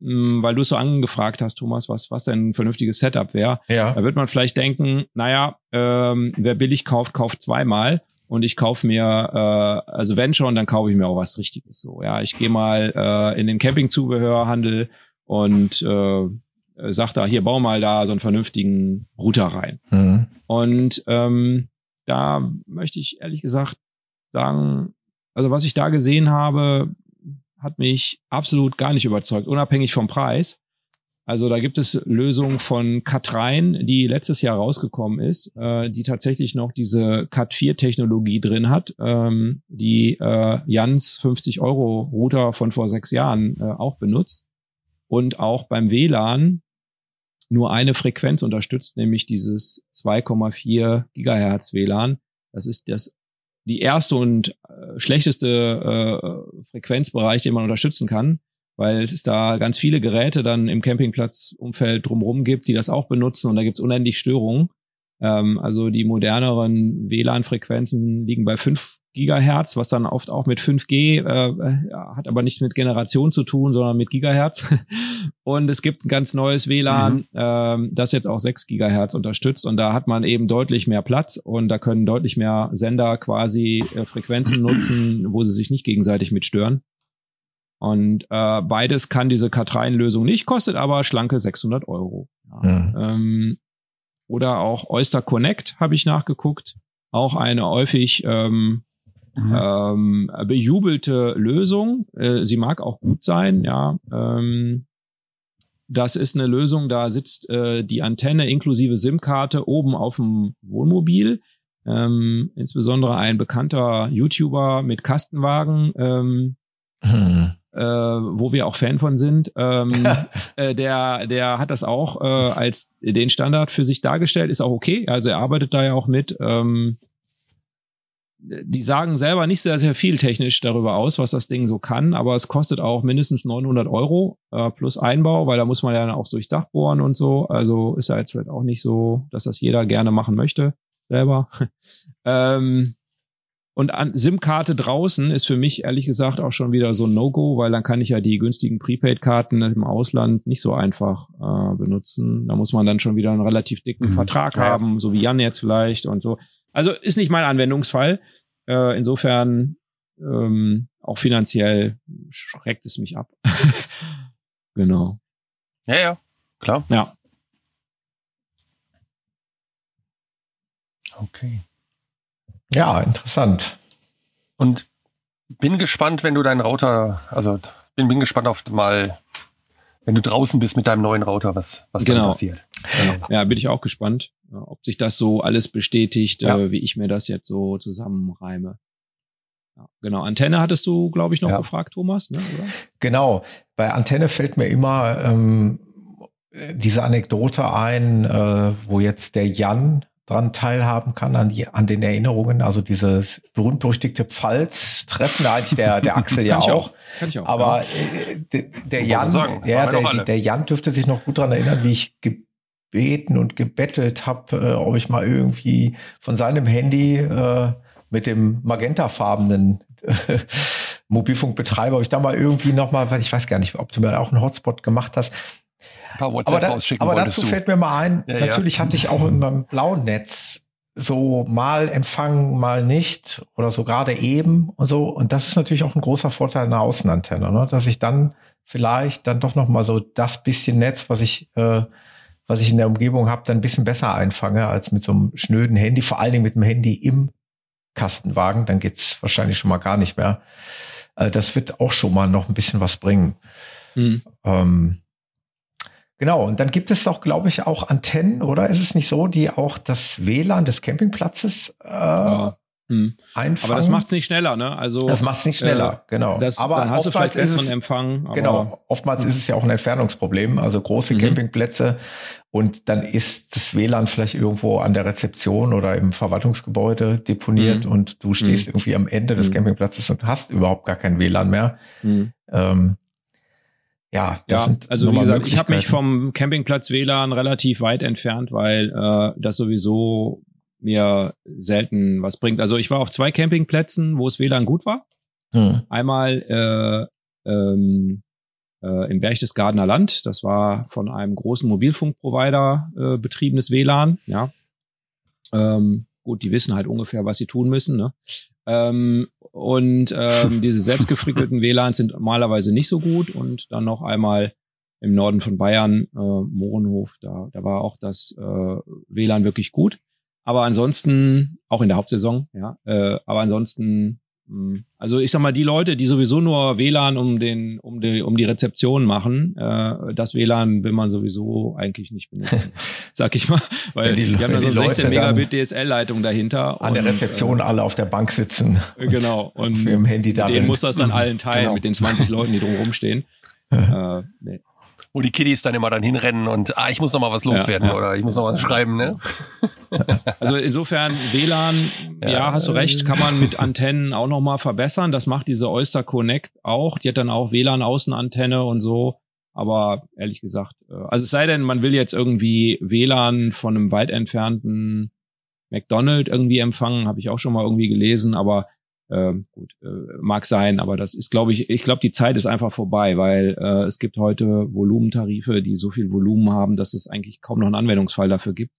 mh, hm, weil du es so angefragt hast, Thomas, was, was denn ein vernünftiges Setup wäre, ja. da wird man vielleicht denken, naja, ähm, wer billig kauft, kauft zweimal und ich kaufe mir, äh, also wenn schon, dann kaufe ich mir auch was Richtiges. So, ja, ich gehe mal äh, in den Campingzubehörhandel und äh, sag da, hier bau mal da so einen vernünftigen Router rein. Mhm. Und ähm, da möchte ich ehrlich gesagt sagen, also was ich da gesehen habe, hat mich absolut gar nicht überzeugt, unabhängig vom Preis. Also da gibt es Lösungen von Cat-Rein, die letztes Jahr rausgekommen ist, äh, die tatsächlich noch diese Cat4-Technologie drin hat, ähm, die äh, Jans 50-Euro-Router von vor sechs Jahren äh, auch benutzt und auch beim WLAN nur eine Frequenz unterstützt, nämlich dieses 2,4 Gigahertz WLAN. Das ist das die erste und äh, schlechteste äh, Frequenzbereich, den man unterstützen kann weil es da ganz viele Geräte dann im Campingplatzumfeld drumherum gibt, die das auch benutzen und da gibt es unendlich Störungen. Ähm, also die moderneren WLAN-Frequenzen liegen bei 5 Gigahertz, was dann oft auch mit 5G äh, hat aber nicht mit Generation zu tun, sondern mit Gigahertz. Und es gibt ein ganz neues WLAN, mhm. ähm, das jetzt auch 6 Gigahertz unterstützt. Und da hat man eben deutlich mehr Platz und da können deutlich mehr Sender quasi äh, Frequenzen nutzen, wo sie sich nicht gegenseitig mitstören. Und äh, beides kann diese K3-Lösung nicht, kostet aber schlanke 600 Euro. Ja. Ähm, oder auch Oyster Connect habe ich nachgeguckt. Auch eine häufig ähm, mhm. ähm, bejubelte Lösung. Äh, sie mag auch gut sein, ja. Ähm, das ist eine Lösung, da sitzt äh, die Antenne inklusive SIM-Karte oben auf dem Wohnmobil. Ähm, insbesondere ein bekannter YouTuber mit Kastenwagen ähm, hm äh, wo wir auch Fan von sind, ähm, äh, der, der hat das auch äh, als den Standard für sich dargestellt, ist auch okay. Also er arbeitet da ja auch mit. Ähm, die sagen selber nicht sehr, sehr viel technisch darüber aus, was das Ding so kann, aber es kostet auch mindestens 900 Euro äh, plus Einbau, weil da muss man ja auch durchs Dach bohren und so. Also ist ja jetzt vielleicht auch nicht so, dass das jeder gerne machen möchte selber. ähm, und an SIM-Karte draußen ist für mich ehrlich gesagt auch schon wieder so ein No-Go, weil dann kann ich ja die günstigen Prepaid-Karten im Ausland nicht so einfach äh, benutzen. Da muss man dann schon wieder einen relativ dicken mhm. Vertrag ja. haben, so wie Jan jetzt vielleicht und so. Also ist nicht mein Anwendungsfall. Äh, insofern ähm, auch finanziell schreckt es mich ab. genau. Ja, ja, klar. Ja. Okay. Ja, interessant. Und bin gespannt, wenn du deinen Router, also bin, bin gespannt auf mal, wenn du draußen bist mit deinem neuen Router, was, was genau. passiert. Genau. Ja, bin ich auch gespannt, ob sich das so alles bestätigt, ja. äh, wie ich mir das jetzt so zusammenreime. Ja, genau, Antenne hattest du, glaube ich, noch ja. gefragt, Thomas, ne, oder? Genau, bei Antenne fällt mir immer ähm, diese Anekdote ein, äh, wo jetzt der Jan dran teilhaben kann, an, die, an den Erinnerungen. Also dieses berühmt-berüchtigte Pfalz-Treffen, da eigentlich der, der Axel ja auch. auch. Kann ich auch. Aber ja. äh, der, Jan, sagen, ja, der, der Jan dürfte sich noch gut dran erinnern, wie ich gebeten und gebettelt habe, äh, ob ich mal irgendwie von seinem Handy äh, mit dem magentafarbenen äh, Mobilfunkbetreiber, ob ich da mal irgendwie noch mal, ich weiß gar nicht, ob du mir auch einen Hotspot gemacht hast, paar WhatsApp aber da, rausschicken Aber dazu du. fällt mir mal ein, ja, natürlich ja. hatte ich auch in meinem blauen Netz so mal empfangen, mal nicht oder so gerade eben und so. Und das ist natürlich auch ein großer Vorteil einer Außenantenne, ne? dass ich dann vielleicht dann doch noch mal so das bisschen Netz, was ich, äh, was ich in der Umgebung habe, dann ein bisschen besser einfange als mit so einem schnöden Handy, vor allen Dingen mit dem Handy im Kastenwagen. Dann geht's wahrscheinlich schon mal gar nicht mehr. Äh, das wird auch schon mal noch ein bisschen was bringen. Mhm. Ähm, Genau, und dann gibt es auch, glaube ich, auch Antennen, oder ist es nicht so, die auch das WLAN des Campingplatzes äh, ja. hm. einfangen? Aber das macht es nicht schneller, ne? Also das macht es nicht schneller, äh, genau. Das, aber vielleicht ist es, Empfang. genau, oftmals hm. ist es ja auch ein Entfernungsproblem, also große mhm. Campingplätze und dann ist das WLAN vielleicht irgendwo an der Rezeption oder im Verwaltungsgebäude deponiert mhm. und du stehst mhm. irgendwie am Ende des mhm. Campingplatzes und hast überhaupt gar kein WLAN mehr. Mhm. Ähm, ja, das ja, sind also wie gesagt, ich habe mich vom Campingplatz WLAN relativ weit entfernt, weil äh, das sowieso mir selten was bringt. Also ich war auf zwei Campingplätzen, wo es WLAN gut war. Hm. Einmal äh, ähm, äh, im Berchtesgadener Land, das war von einem großen Mobilfunkprovider äh, betriebenes WLAN, ja. Ähm, gut, die wissen halt ungefähr, was sie tun müssen. Ne? Ähm, und ähm, diese selbstgefrickelten WLANs sind normalerweise nicht so gut. Und dann noch einmal im Norden von Bayern, äh, Mohrenhof, da, da war auch das äh, WLAN wirklich gut. Aber ansonsten, auch in der Hauptsaison, ja, äh, aber ansonsten. Also ich sag mal, die Leute, die sowieso nur WLAN um den, um die, um die Rezeption machen, äh, das WLAN will man sowieso eigentlich nicht benutzen, sag ich mal, weil die, die haben ja so 16 Megabit DSL-Leitung dahinter. An und, der Rezeption äh, alle auf der Bank sitzen. Genau. Und für im Handy da denen muss das dann allen teilen genau. mit den 20 Leuten, die drumherum stehen. äh, nee wo die Kiddies dann immer dann hinrennen und ah, ich muss noch mal was loswerden ja, ja. oder ich muss noch was schreiben, ne? Also insofern WLAN, ja, ja, hast du recht, kann man mit Antennen auch noch mal verbessern. Das macht diese Oyster Connect auch. Die hat dann auch WLAN-Außenantenne und so. Aber ehrlich gesagt, äh, also es sei denn, man will jetzt irgendwie WLAN von einem weit entfernten McDonald irgendwie empfangen, habe ich auch schon mal irgendwie gelesen, aber ähm, gut, äh, mag sein, aber das ist, glaube ich, ich glaube, die Zeit ist einfach vorbei, weil äh, es gibt heute Volumentarife, die so viel Volumen haben, dass es eigentlich kaum noch einen Anwendungsfall dafür gibt.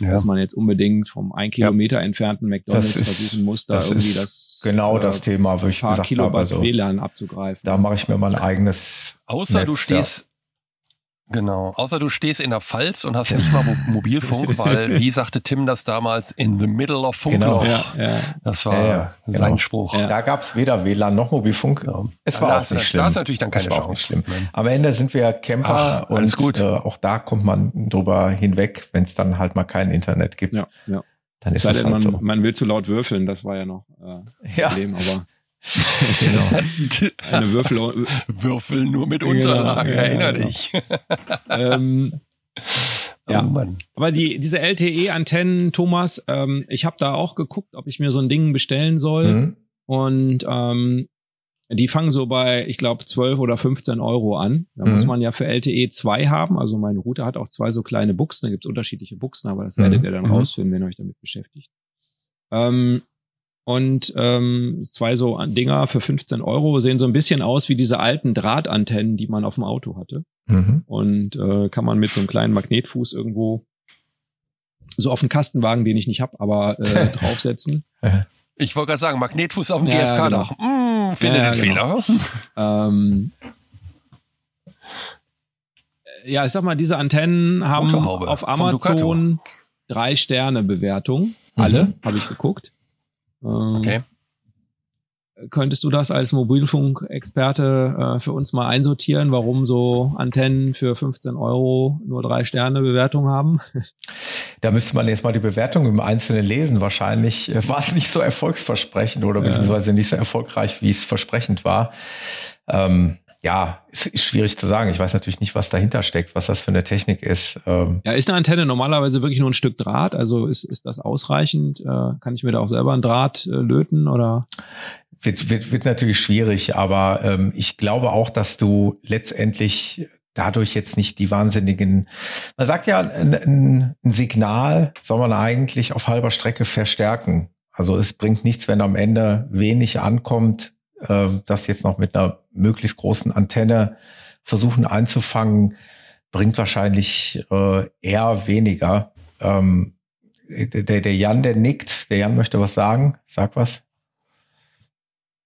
Ja. Dass man jetzt unbedingt vom ein Kilometer ja. entfernten McDonalds ist, versuchen muss, da irgendwie das genau äh, das Thema, wo ich paar gesagt Kilobyte habe, also, WLAN abzugreifen. Da mache ich mir mein eigenes. Außer Netz, du stehst Genau. Außer du stehst in der Pfalz und hast nicht mal Mobilfunk, weil, wie sagte Tim das damals, in the middle of Funkloch. Genau. Ja, ja. Das war ja, genau. sein Spruch. Da gab es weder WLAN noch Mobilfunk. Es war auch nicht schlimm. Da ist natürlich dann keine das war Chance. Auch nicht schlimm. Am Ende sind wir Camper Ach, und gut. Äh, auch da kommt man drüber hinweg, wenn es dann halt mal kein Internet gibt. Ja, ja. Dann ist es halt man, so. man will zu laut würfeln, das war ja noch äh, Problem, aber genau. Eine Würfel. Würfel nur mit Unterlagen, genau, genau. erinnere dich. ähm, Ja, oh aber die, diese LTE-Antennen, Thomas, ähm, ich habe da auch geguckt, ob ich mir so ein Ding bestellen soll. Mhm. Und ähm, die fangen so bei, ich glaube, 12 oder 15 Euro an. Da mhm. muss man ja für LTE zwei haben. Also mein Router hat auch zwei so kleine Buchsen. Da gibt es unterschiedliche Buchsen, aber das mhm. werdet ihr dann mhm. rausfinden, wenn ihr euch damit beschäftigt. Ähm, und ähm, zwei so Dinger für 15 Euro sehen so ein bisschen aus wie diese alten Drahtantennen, die man auf dem Auto hatte. Mhm. Und äh, kann man mit so einem kleinen Magnetfuß irgendwo so auf einen Kastenwagen, den ich nicht habe, aber äh, draufsetzen. Ich wollte gerade sagen, Magnetfuß auf dem ja, GFK-Dach. Genau. Mmh, finde ja, den genau. Fehler. Ähm, ja, ich sag mal, diese Antennen haben auf Amazon drei Sterne Bewertung. Alle, mhm. habe ich geguckt. Ähm, okay. Könntest du das als Mobilfunkexperte äh, für uns mal einsortieren, warum so Antennen für 15 Euro nur drei Sterne Bewertung haben? Da müsste man jetzt mal die Bewertung im Einzelnen lesen. Wahrscheinlich äh, war es nicht so erfolgsversprechend oder beziehungsweise nicht so erfolgreich, wie es versprechend war. Ähm, ja, es ist schwierig zu sagen. Ich weiß natürlich nicht, was dahinter steckt, was das für eine Technik ist. Ähm ja, ist eine Antenne normalerweise wirklich nur ein Stück Draht? Also ist, ist das ausreichend? Äh, kann ich mir da auch selber ein Draht äh, löten oder? Wird, wird, wird natürlich schwierig, aber ähm, ich glaube auch, dass du letztendlich dadurch jetzt nicht die wahnsinnigen, man sagt ja, ein, ein Signal soll man eigentlich auf halber Strecke verstärken. Also es bringt nichts, wenn am Ende wenig ankommt, äh, das jetzt noch mit einer möglichst großen Antenne versuchen einzufangen, bringt wahrscheinlich äh, eher weniger. Ähm, der, der Jan, der nickt. Der Jan möchte was sagen. Sag was.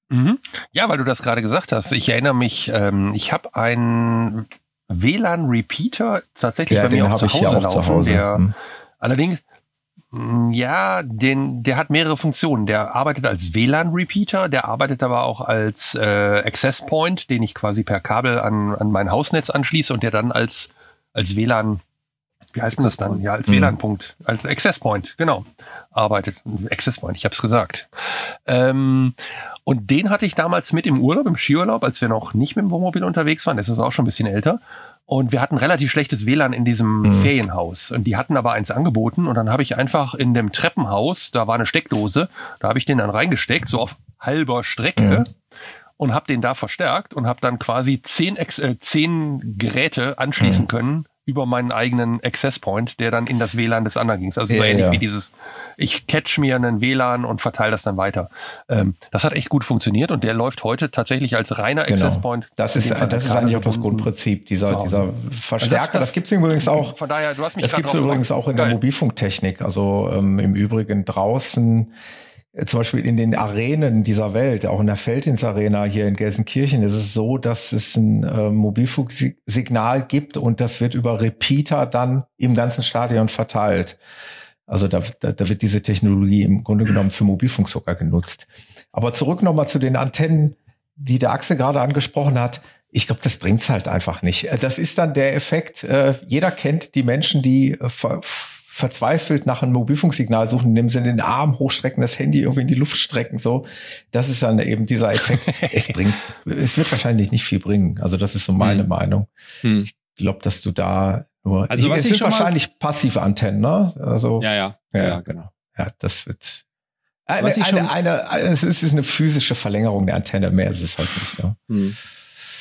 Mhm. Ja, weil du das gerade gesagt hast. Ich erinnere mich, ähm, ich habe einen WLAN-Repeater tatsächlich ja, bei mir auch zu Hause laufen. Zu Hause. Der, hm. Allerdings, ja, den, der hat mehrere Funktionen. Der arbeitet als WLAN-Repeater, der arbeitet aber auch als äh, Access Point, den ich quasi per Kabel an, an mein Hausnetz anschließe und der dann als, als WLAN, wie heißt denn das dann? Ja, als mhm. WLAN-Punkt, als Access Point, genau, arbeitet. Access Point, ich habe es gesagt. Ähm, und den hatte ich damals mit im Urlaub, im Skiurlaub, als wir noch nicht mit dem Wohnmobil unterwegs waren. Das ist auch schon ein bisschen älter. Und wir hatten relativ schlechtes WLAN in diesem mhm. Ferienhaus. Und die hatten aber eins angeboten. Und dann habe ich einfach in dem Treppenhaus, da war eine Steckdose, da habe ich den dann reingesteckt, so auf halber Strecke. Mhm. Und habe den da verstärkt und habe dann quasi zehn, äh, zehn Geräte anschließen mhm. können über meinen eigenen Access Point, der dann in das WLAN des anderen ging. Also so ja, ähnlich ja. wie dieses, ich catch mir einen WLAN und verteile das dann weiter. Ähm, das hat echt gut funktioniert und der läuft heute tatsächlich als reiner genau. Access Point. Das ist, das ist eigentlich auch das Grundprinzip, dieser, dieser Verstärker. Das, das, das gibt es übrigens auch. Von daher, du hast mich Das gibt es übrigens auch in Geil. der Mobilfunktechnik. Also ähm, im Übrigen draußen zum Beispiel in den Arenen dieser Welt, auch in der Feldins Arena hier in Gelsenkirchen, ist es so, dass es ein äh, Mobilfunksignal gibt und das wird über Repeater dann im ganzen Stadion verteilt. Also da, da, da wird diese Technologie im Grunde genommen für Mobilfunk sogar genutzt. Aber zurück nochmal zu den Antennen, die der Axel gerade angesprochen hat. Ich glaube, das bringt's halt einfach nicht. Das ist dann der Effekt. Äh, jeder kennt die Menschen, die äh, verzweifelt nach einem Mobilfunksignal suchen, indem sie den Arm hochstrecken, das Handy irgendwie in die Luft strecken, so. Das ist dann eben dieser Effekt. es bringt, es wird wahrscheinlich nicht viel bringen. Also das ist so meine hm. Meinung. Hm. Ich glaube, dass du da nur, also was es sind wahrscheinlich passive Antennen, ne? Also, ja, ja, ja, ja genau. Ja, das wird, eine, eine, eine, eine, es ist eine physische Verlängerung der Antenne, mehr ist es halt nicht. Ja. Hm.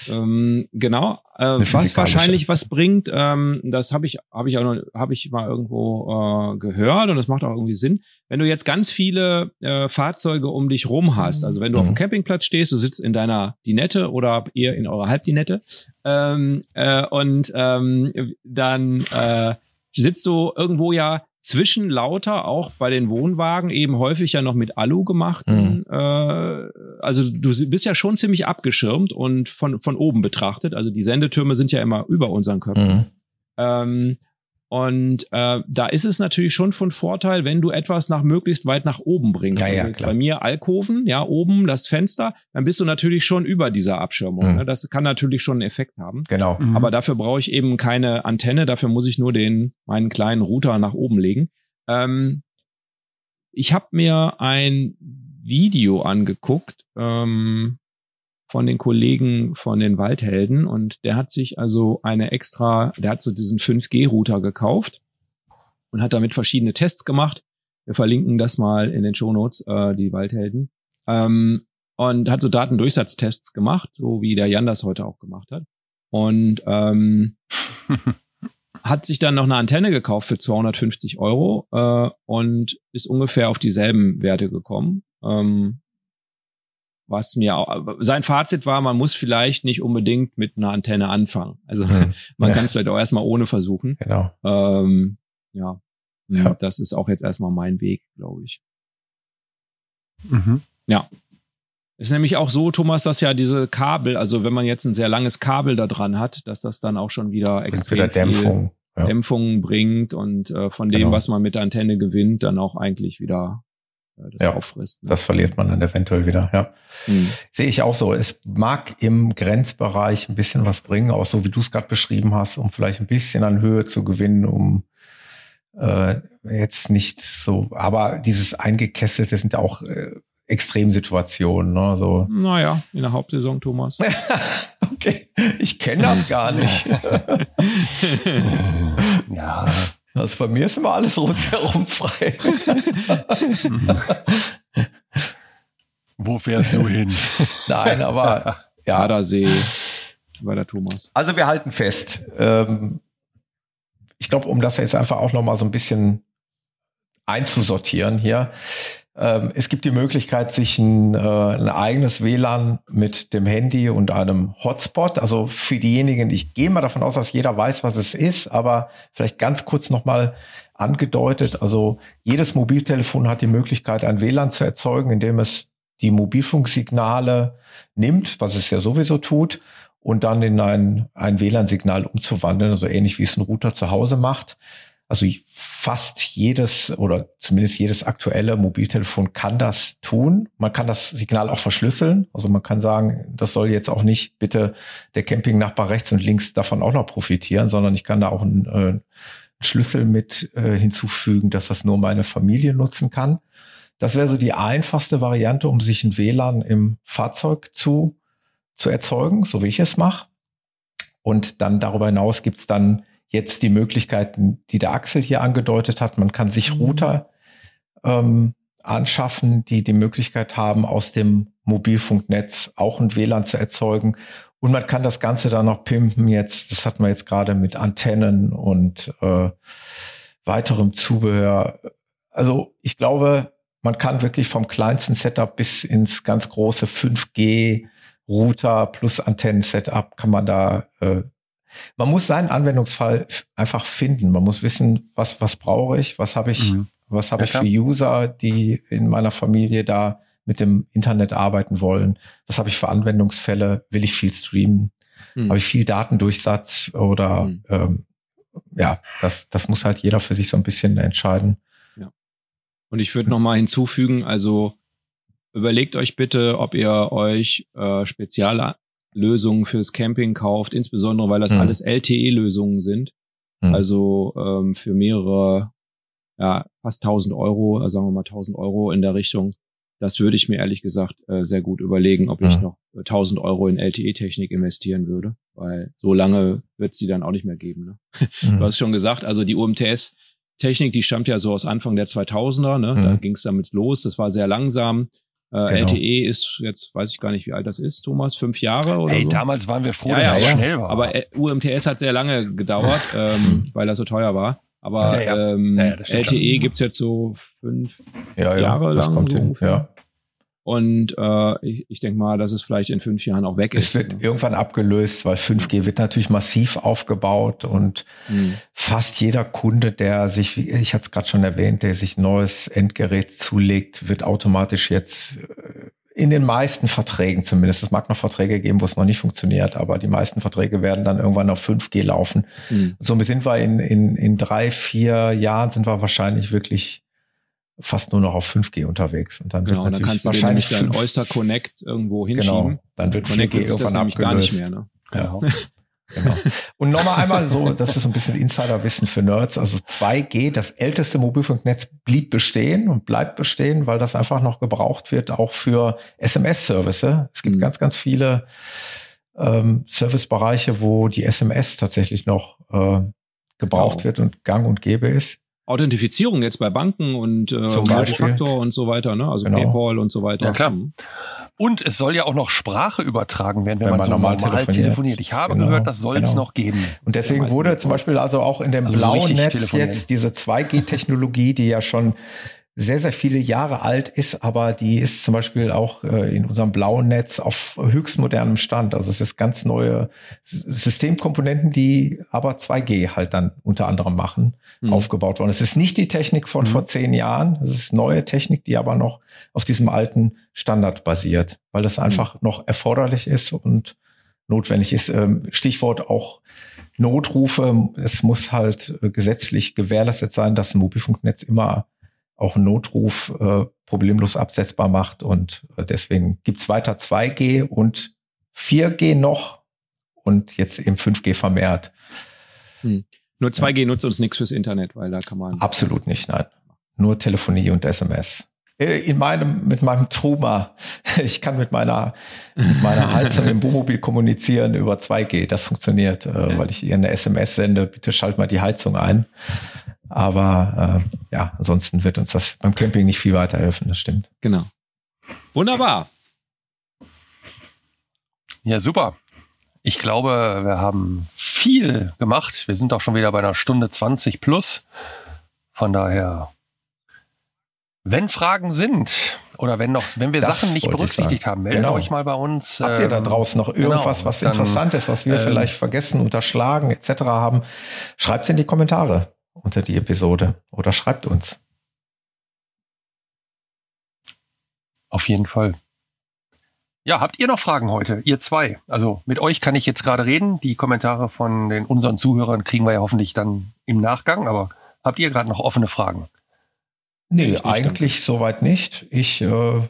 Ähm, genau. Äh, was wahrscheinlich was bringt, ähm, das habe ich, habe ich auch noch, habe ich mal irgendwo äh, gehört und das macht auch irgendwie Sinn. Wenn du jetzt ganz viele äh, Fahrzeuge um dich rum hast, also wenn du mhm. auf dem Campingplatz stehst, du sitzt in deiner Dinette oder eher in eurer Halbdinette ähm, äh, und ähm, dann äh, sitzt du irgendwo ja zwischen lauter auch bei den Wohnwagen eben häufig ja noch mit Alu gemachten. Mhm. Äh, also du bist ja schon ziemlich abgeschirmt und von, von oben betrachtet. Also die Sendetürme sind ja immer über unseren Köpfen. Mhm. Ähm, und äh, da ist es natürlich schon von Vorteil, wenn du etwas nach möglichst weit nach oben bringst. Ja, also ja, bei mir Alkoven, ja, oben das Fenster, dann bist du natürlich schon über dieser Abschirmung. Mhm. Ne? Das kann natürlich schon einen Effekt haben. Genau. Mhm. Aber dafür brauche ich eben keine Antenne, dafür muss ich nur den meinen kleinen Router nach oben legen. Ähm, ich habe mir ein Video angeguckt ähm, von den Kollegen von den Waldhelden und der hat sich also eine extra, der hat so diesen 5G-Router gekauft und hat damit verschiedene Tests gemacht. Wir verlinken das mal in den Shownotes, äh, die Waldhelden. Ähm, und hat so Datendurchsatztests gemacht, so wie der Jan das heute auch gemacht hat. Und ähm, hat sich dann noch eine Antenne gekauft für 250 Euro äh, und ist ungefähr auf dieselben Werte gekommen. Ähm, was mir auch, sein Fazit war, man muss vielleicht nicht unbedingt mit einer Antenne anfangen. Also hm. man ja. kann es vielleicht auch erstmal ohne versuchen. Genau. Ähm, ja. ja. Das ist auch jetzt erstmal mein Weg, glaube ich. Mhm. Ja. Ist nämlich auch so, Thomas, dass ja diese Kabel, also wenn man jetzt ein sehr langes Kabel da dran hat, dass das dann auch schon wieder extrem wieder Dämpfung, viel ja. Dämpfung bringt und äh, von dem, genau. was man mit der Antenne gewinnt, dann auch eigentlich wieder das ja, auffrisst. Ne? Das verliert man dann eventuell wieder, ja. Mhm. Sehe ich auch so. Es mag im Grenzbereich ein bisschen was bringen, auch so wie du es gerade beschrieben hast, um vielleicht ein bisschen an Höhe zu gewinnen, um äh, jetzt nicht so, aber dieses Eingekesselte sind ja auch äh, Extremsituationen. Ne? So. Naja, in der Hauptsaison, Thomas. okay, ich kenne das gar nicht. ja. Also bei mir ist immer alles rundherum frei. Wo fährst du hin? Nein, aber ja. Adersee bei der Thomas. Also wir halten fest. Ähm, ich glaube, um das jetzt einfach auch noch mal so ein bisschen einzusortieren hier. Ähm, es gibt die Möglichkeit, sich ein, äh, ein, eigenes WLAN mit dem Handy und einem Hotspot. Also für diejenigen, ich gehe mal davon aus, dass jeder weiß, was es ist, aber vielleicht ganz kurz nochmal angedeutet. Also jedes Mobiltelefon hat die Möglichkeit, ein WLAN zu erzeugen, indem es die Mobilfunksignale nimmt, was es ja sowieso tut, und dann in ein, ein WLAN-Signal umzuwandeln, also ähnlich wie es ein Router zu Hause macht. Also fast jedes oder zumindest jedes aktuelle Mobiltelefon kann das tun. Man kann das Signal auch verschlüsseln. Also man kann sagen, das soll jetzt auch nicht bitte der Campingnachbar rechts und links davon auch noch profitieren, sondern ich kann da auch einen, äh, einen Schlüssel mit äh, hinzufügen, dass das nur meine Familie nutzen kann. Das wäre so die einfachste Variante, um sich ein WLAN im Fahrzeug zu, zu erzeugen, so wie ich es mache. Und dann darüber hinaus gibt's dann jetzt die Möglichkeiten, die der Axel hier angedeutet hat. Man kann sich mhm. Router ähm, anschaffen, die die Möglichkeit haben, aus dem Mobilfunknetz auch ein WLAN zu erzeugen. Und man kann das Ganze dann noch pimpen. Jetzt, das hat man jetzt gerade mit Antennen und äh, weiterem Zubehör. Also ich glaube, man kann wirklich vom kleinsten Setup bis ins ganz große 5G Router plus Antennen-Setup kann man da äh, man muss seinen Anwendungsfall einfach finden. Man muss wissen, was, was brauche ich, was habe ich, mhm. was habe ja, ich für User, die in meiner Familie da mit dem Internet arbeiten wollen. Was habe ich für Anwendungsfälle? Will ich viel streamen? Mhm. Habe ich viel Datendurchsatz oder mhm. ähm, ja, das, das muss halt jeder für sich so ein bisschen entscheiden. Ja. Und ich würde noch mal hinzufügen, also überlegt euch bitte, ob ihr euch äh, spezial Lösungen fürs Camping kauft, insbesondere weil das mhm. alles LTE-Lösungen sind. Mhm. Also ähm, für mehrere, ja, fast 1000 Euro, also sagen wir mal 1000 Euro in der Richtung. Das würde ich mir ehrlich gesagt äh, sehr gut überlegen, ob ich mhm. noch 1000 Euro in LTE-Technik investieren würde, weil so lange wird es die dann auch nicht mehr geben. Ne? Mhm. Du hast schon gesagt, also die UMTS Technik, die stammt ja so aus Anfang der 2000er, ne? da mhm. ging es damit los, das war sehr langsam. Äh, genau. LTE ist jetzt, weiß ich gar nicht, wie alt das ist, Thomas, fünf Jahre oder Hey, so? damals waren wir froh, ja, dass ja, es schnell war. Aber äh, UMTS hat sehr lange gedauert, ähm, weil er so teuer war. Aber ja, ähm, LTE gibt's jetzt so fünf Jahre lang. Kommt so hin, ja. Und äh, ich, ich denke mal, dass es vielleicht in fünf Jahren auch weg ist. Es wird irgendwann abgelöst, weil 5G wird natürlich massiv aufgebaut und mhm. fast jeder Kunde, der sich, ich hatte es gerade schon erwähnt, der sich neues Endgerät zulegt, wird automatisch jetzt äh, in den meisten Verträgen zumindest, es mag noch Verträge geben, wo es noch nicht funktioniert, aber die meisten Verträge werden dann irgendwann auf 5G laufen. Mhm. somit sind wir in, in, in drei, vier Jahren sind wir wahrscheinlich wirklich fast nur noch auf 5G unterwegs. Und dann genau, wird natürlich dann kannst wahrscheinlich du dein Oyster Connect irgendwo genau, hinschieben. Genau, dann wird 4G irgendwann abgelöst. gar nicht mehr. Ne? Genau. genau. Und nochmal einmal so, das ist ein bisschen Insiderwissen für Nerds. Also 2G, das älteste Mobilfunknetz, blieb bestehen und bleibt bestehen, weil das einfach noch gebraucht wird, auch für SMS-Service. Es gibt mhm. ganz, ganz viele ähm, Servicebereiche, wo die SMS tatsächlich noch äh, gebraucht genau. wird und gang und gäbe ist. Authentifizierung jetzt bei Banken und äh. Faktor und so weiter, ne? Also Genau. PayPal und so weiter. Ja, klar. Mhm. Und es soll ja auch noch Sprache übertragen werden, wenn, Wenn man, man so normal normal, telefoniert. telefoniert. Ich habe Genau, gehört, das soll es genau. noch geben. Und deswegen wurde zum Beispiel also auch in dem Also so blauen richtig Netz jetzt diese 2G-Technologie, die ja schon sehr, sehr viele Jahre alt ist, aber die ist zum Beispiel auch äh, in unserem blauen Netz auf höchst modernem Stand. Also es ist ganz neue Systemkomponenten, die aber 2G halt dann unter anderem machen, Mhm. aufgebaut worden. Es ist nicht die Technik von Mhm. vor zehn Jahren, es ist neue Technik, die aber noch auf diesem alten Standard basiert, weil das einfach noch erforderlich ist und notwendig ist. Ähm, Stichwort auch Notrufe. Es muss halt äh, gesetzlich gewährleistet sein, dass ein Mobilfunknetz immer auch einen Notruf äh, problemlos absetzbar macht. Und äh, deswegen gibt's weiter 2G und 4G noch und jetzt eben 5G vermehrt. Nur 2G nutzt uns nichts fürs Internet, weil da kann man. Absolut nicht, nein. Nur Telefonie und SMS. Äh, In meinem, mit meinem Truma. Ich kann mit meiner, mit meiner Heizung im Wohnmobil kommunizieren über 2G. Das funktioniert, äh, weil ich ihr eine SMS sende. Bitte schalt mal die Heizung ein. Aber äh, ja, ansonsten wird uns das beim Camping nicht viel weiterhelfen. Das stimmt. Genau. Wunderbar. Ja, super. Ich glaube, wir haben viel gemacht. Wir sind auch schon wieder bei einer Stunde 20 plus. Von daher, wenn Fragen sind oder wenn noch, wenn wir Das Sachen nicht berücksichtigt haben, meldet Genau. euch mal bei uns. Habt ihr da Ähm, draußen noch irgendwas, genau, was dann, interessant ist, was wir ähm, vielleicht vergessen, unterschlagen etc. haben? Schreibt's in die Kommentare unter die Episode oder schreibt uns. Auf jeden Fall. Ja, habt ihr noch Fragen heute? Ihr zwei. Also mit euch kann ich jetzt gerade reden. Die Kommentare von den unseren Zuhörern kriegen wir ja hoffentlich dann im Nachgang. Aber habt ihr gerade noch offene Fragen? Nee, eigentlich soweit nicht. Ich äh,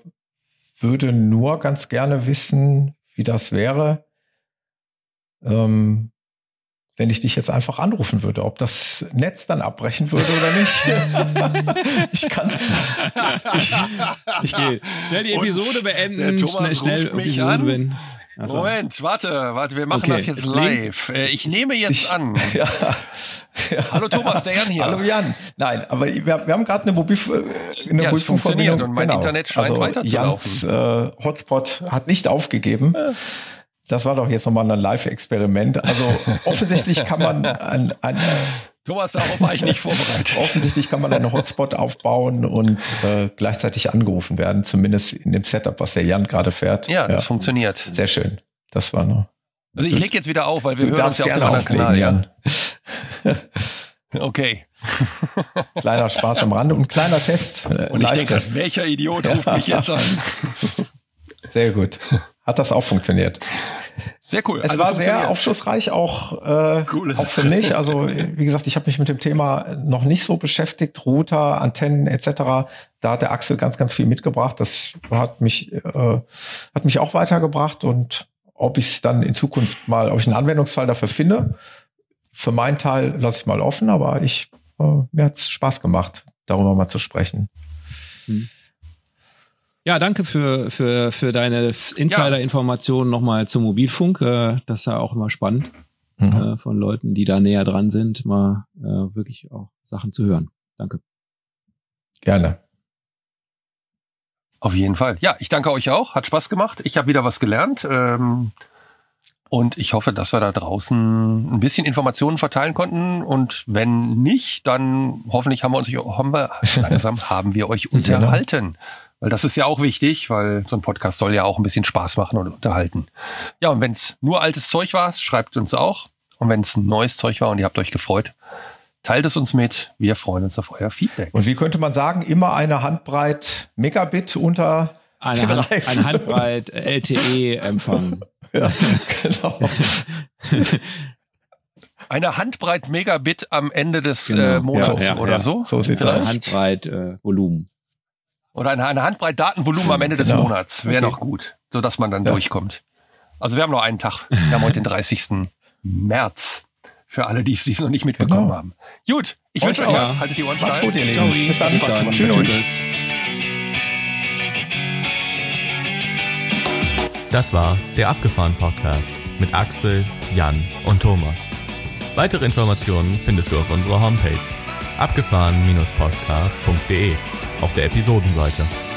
würde nur ganz gerne wissen, wie das wäre, ähm, wenn ich dich jetzt einfach anrufen würde, ob das Netz dann abbrechen würde oder nicht. ich kann. Ich, ich, Okay. Schnell die Und Episode der beenden. Thomas Schnell, schnell ruft mich Episode an. beenden. Achso. Moment, warte, warte, wir machen Okay, das jetzt es klingt- live. Äh, Ich nehme jetzt Ich- an. ja, ja. Hallo Thomas, der Jan hier. Hallo Jan. Nein, aber wir, wir haben gerade eine, Mobil, äh, eine Ja, es funktioniert und mein Internet scheint also weiterzulaufen. Jans äh, Hotspot hat nicht aufgegeben. Das war doch jetzt nochmal ein Live-Experiment. Also offensichtlich kann man ein, ein, Thomas, darauf war ich nicht vorbereitet. offensichtlich kann man einen Hotspot aufbauen und äh, gleichzeitig angerufen werden, zumindest in dem Setup, was der Jan gerade fährt. Ja, das funktioniert. Sehr schön. Das war noch. Also ich lege jetzt wieder auf, weil wir hören uns ja auf dem anderen auflegen, Kanal. Jan. Ja. Okay. Kleiner Spaß am Rande und ein kleiner Test. Und ich denke, welcher Idiot ruft mich jetzt an? Sehr gut. Hat das auch funktioniert. Sehr cool. Es Also war sehr aufschlussreich, auch, äh, auch für mich. Also wie gesagt, ich habe mich mit dem Thema noch nicht so beschäftigt. Router, Antennen etc. Da hat der Axel ganz, ganz viel mitgebracht. Das hat mich, äh, hat mich auch weitergebracht. Und ob ich es dann in Zukunft mal, ob ich einen Anwendungsfall dafür finde, für meinen Teil lasse ich mal offen. Aber ich, äh, mir hat es Spaß gemacht, darüber mal zu sprechen. Ja, danke für, für, für deine Insider-Informationen nochmal zum Mobilfunk. Äh, Das ist ja auch immer spannend, Mhm. äh, von Leuten, die da näher dran sind, mal äh, wirklich auch Sachen zu hören. Danke. Gerne. Auf jeden Fall. Ja, ich danke euch auch. Hat Spaß gemacht. Ich habe wieder was gelernt. Ähm, und ich hoffe, dass wir da draußen ein bisschen Informationen verteilen konnten. Und wenn nicht, dann hoffentlich haben wir uns haben wir, langsam haben wir euch unterhalten. Weil das ist ja auch wichtig, weil so ein Podcast soll ja auch ein bisschen Spaß machen und unterhalten. Ja, und wenn es nur altes Zeug war, schreibt uns auch. Und wenn es neues Zeug war und ihr habt euch gefreut, teilt es uns mit. Wir freuen uns auf euer Feedback. Und wie könnte man sagen, immer eine Handbreit Megabit unter Eine, Hand, Reifen. ein Handbreit LTE-Empfang. Ja, genau. Eine Handbreit Megabit am Ende des Genau. äh, Monats Ja, ja, oder ja. so. So sieht's aus. Handbreit äh, Volumen. Oder eine, eine Handbreit Datenvolumen am Ende des Genau. Monats. Wäre Okay. noch gut, sodass man dann Ja. durchkommt. Also wir haben noch einen Tag. Wir haben heute den 30. März. Für alle, die es dies noch nicht mitbekommen Genau. haben. Gut, ich wünsche euch was. Haltet die Ohren Macht's steif. gut, ihr Lieben. Ciao. Bis dann. Spaß gemacht. Tschüss. Tschüss. Das war der Abgefahren Podcast mit Axel, Jan und Thomas. Weitere Informationen findest du auf unserer Homepage abgefahren-podcast.de auf der Episodenseite.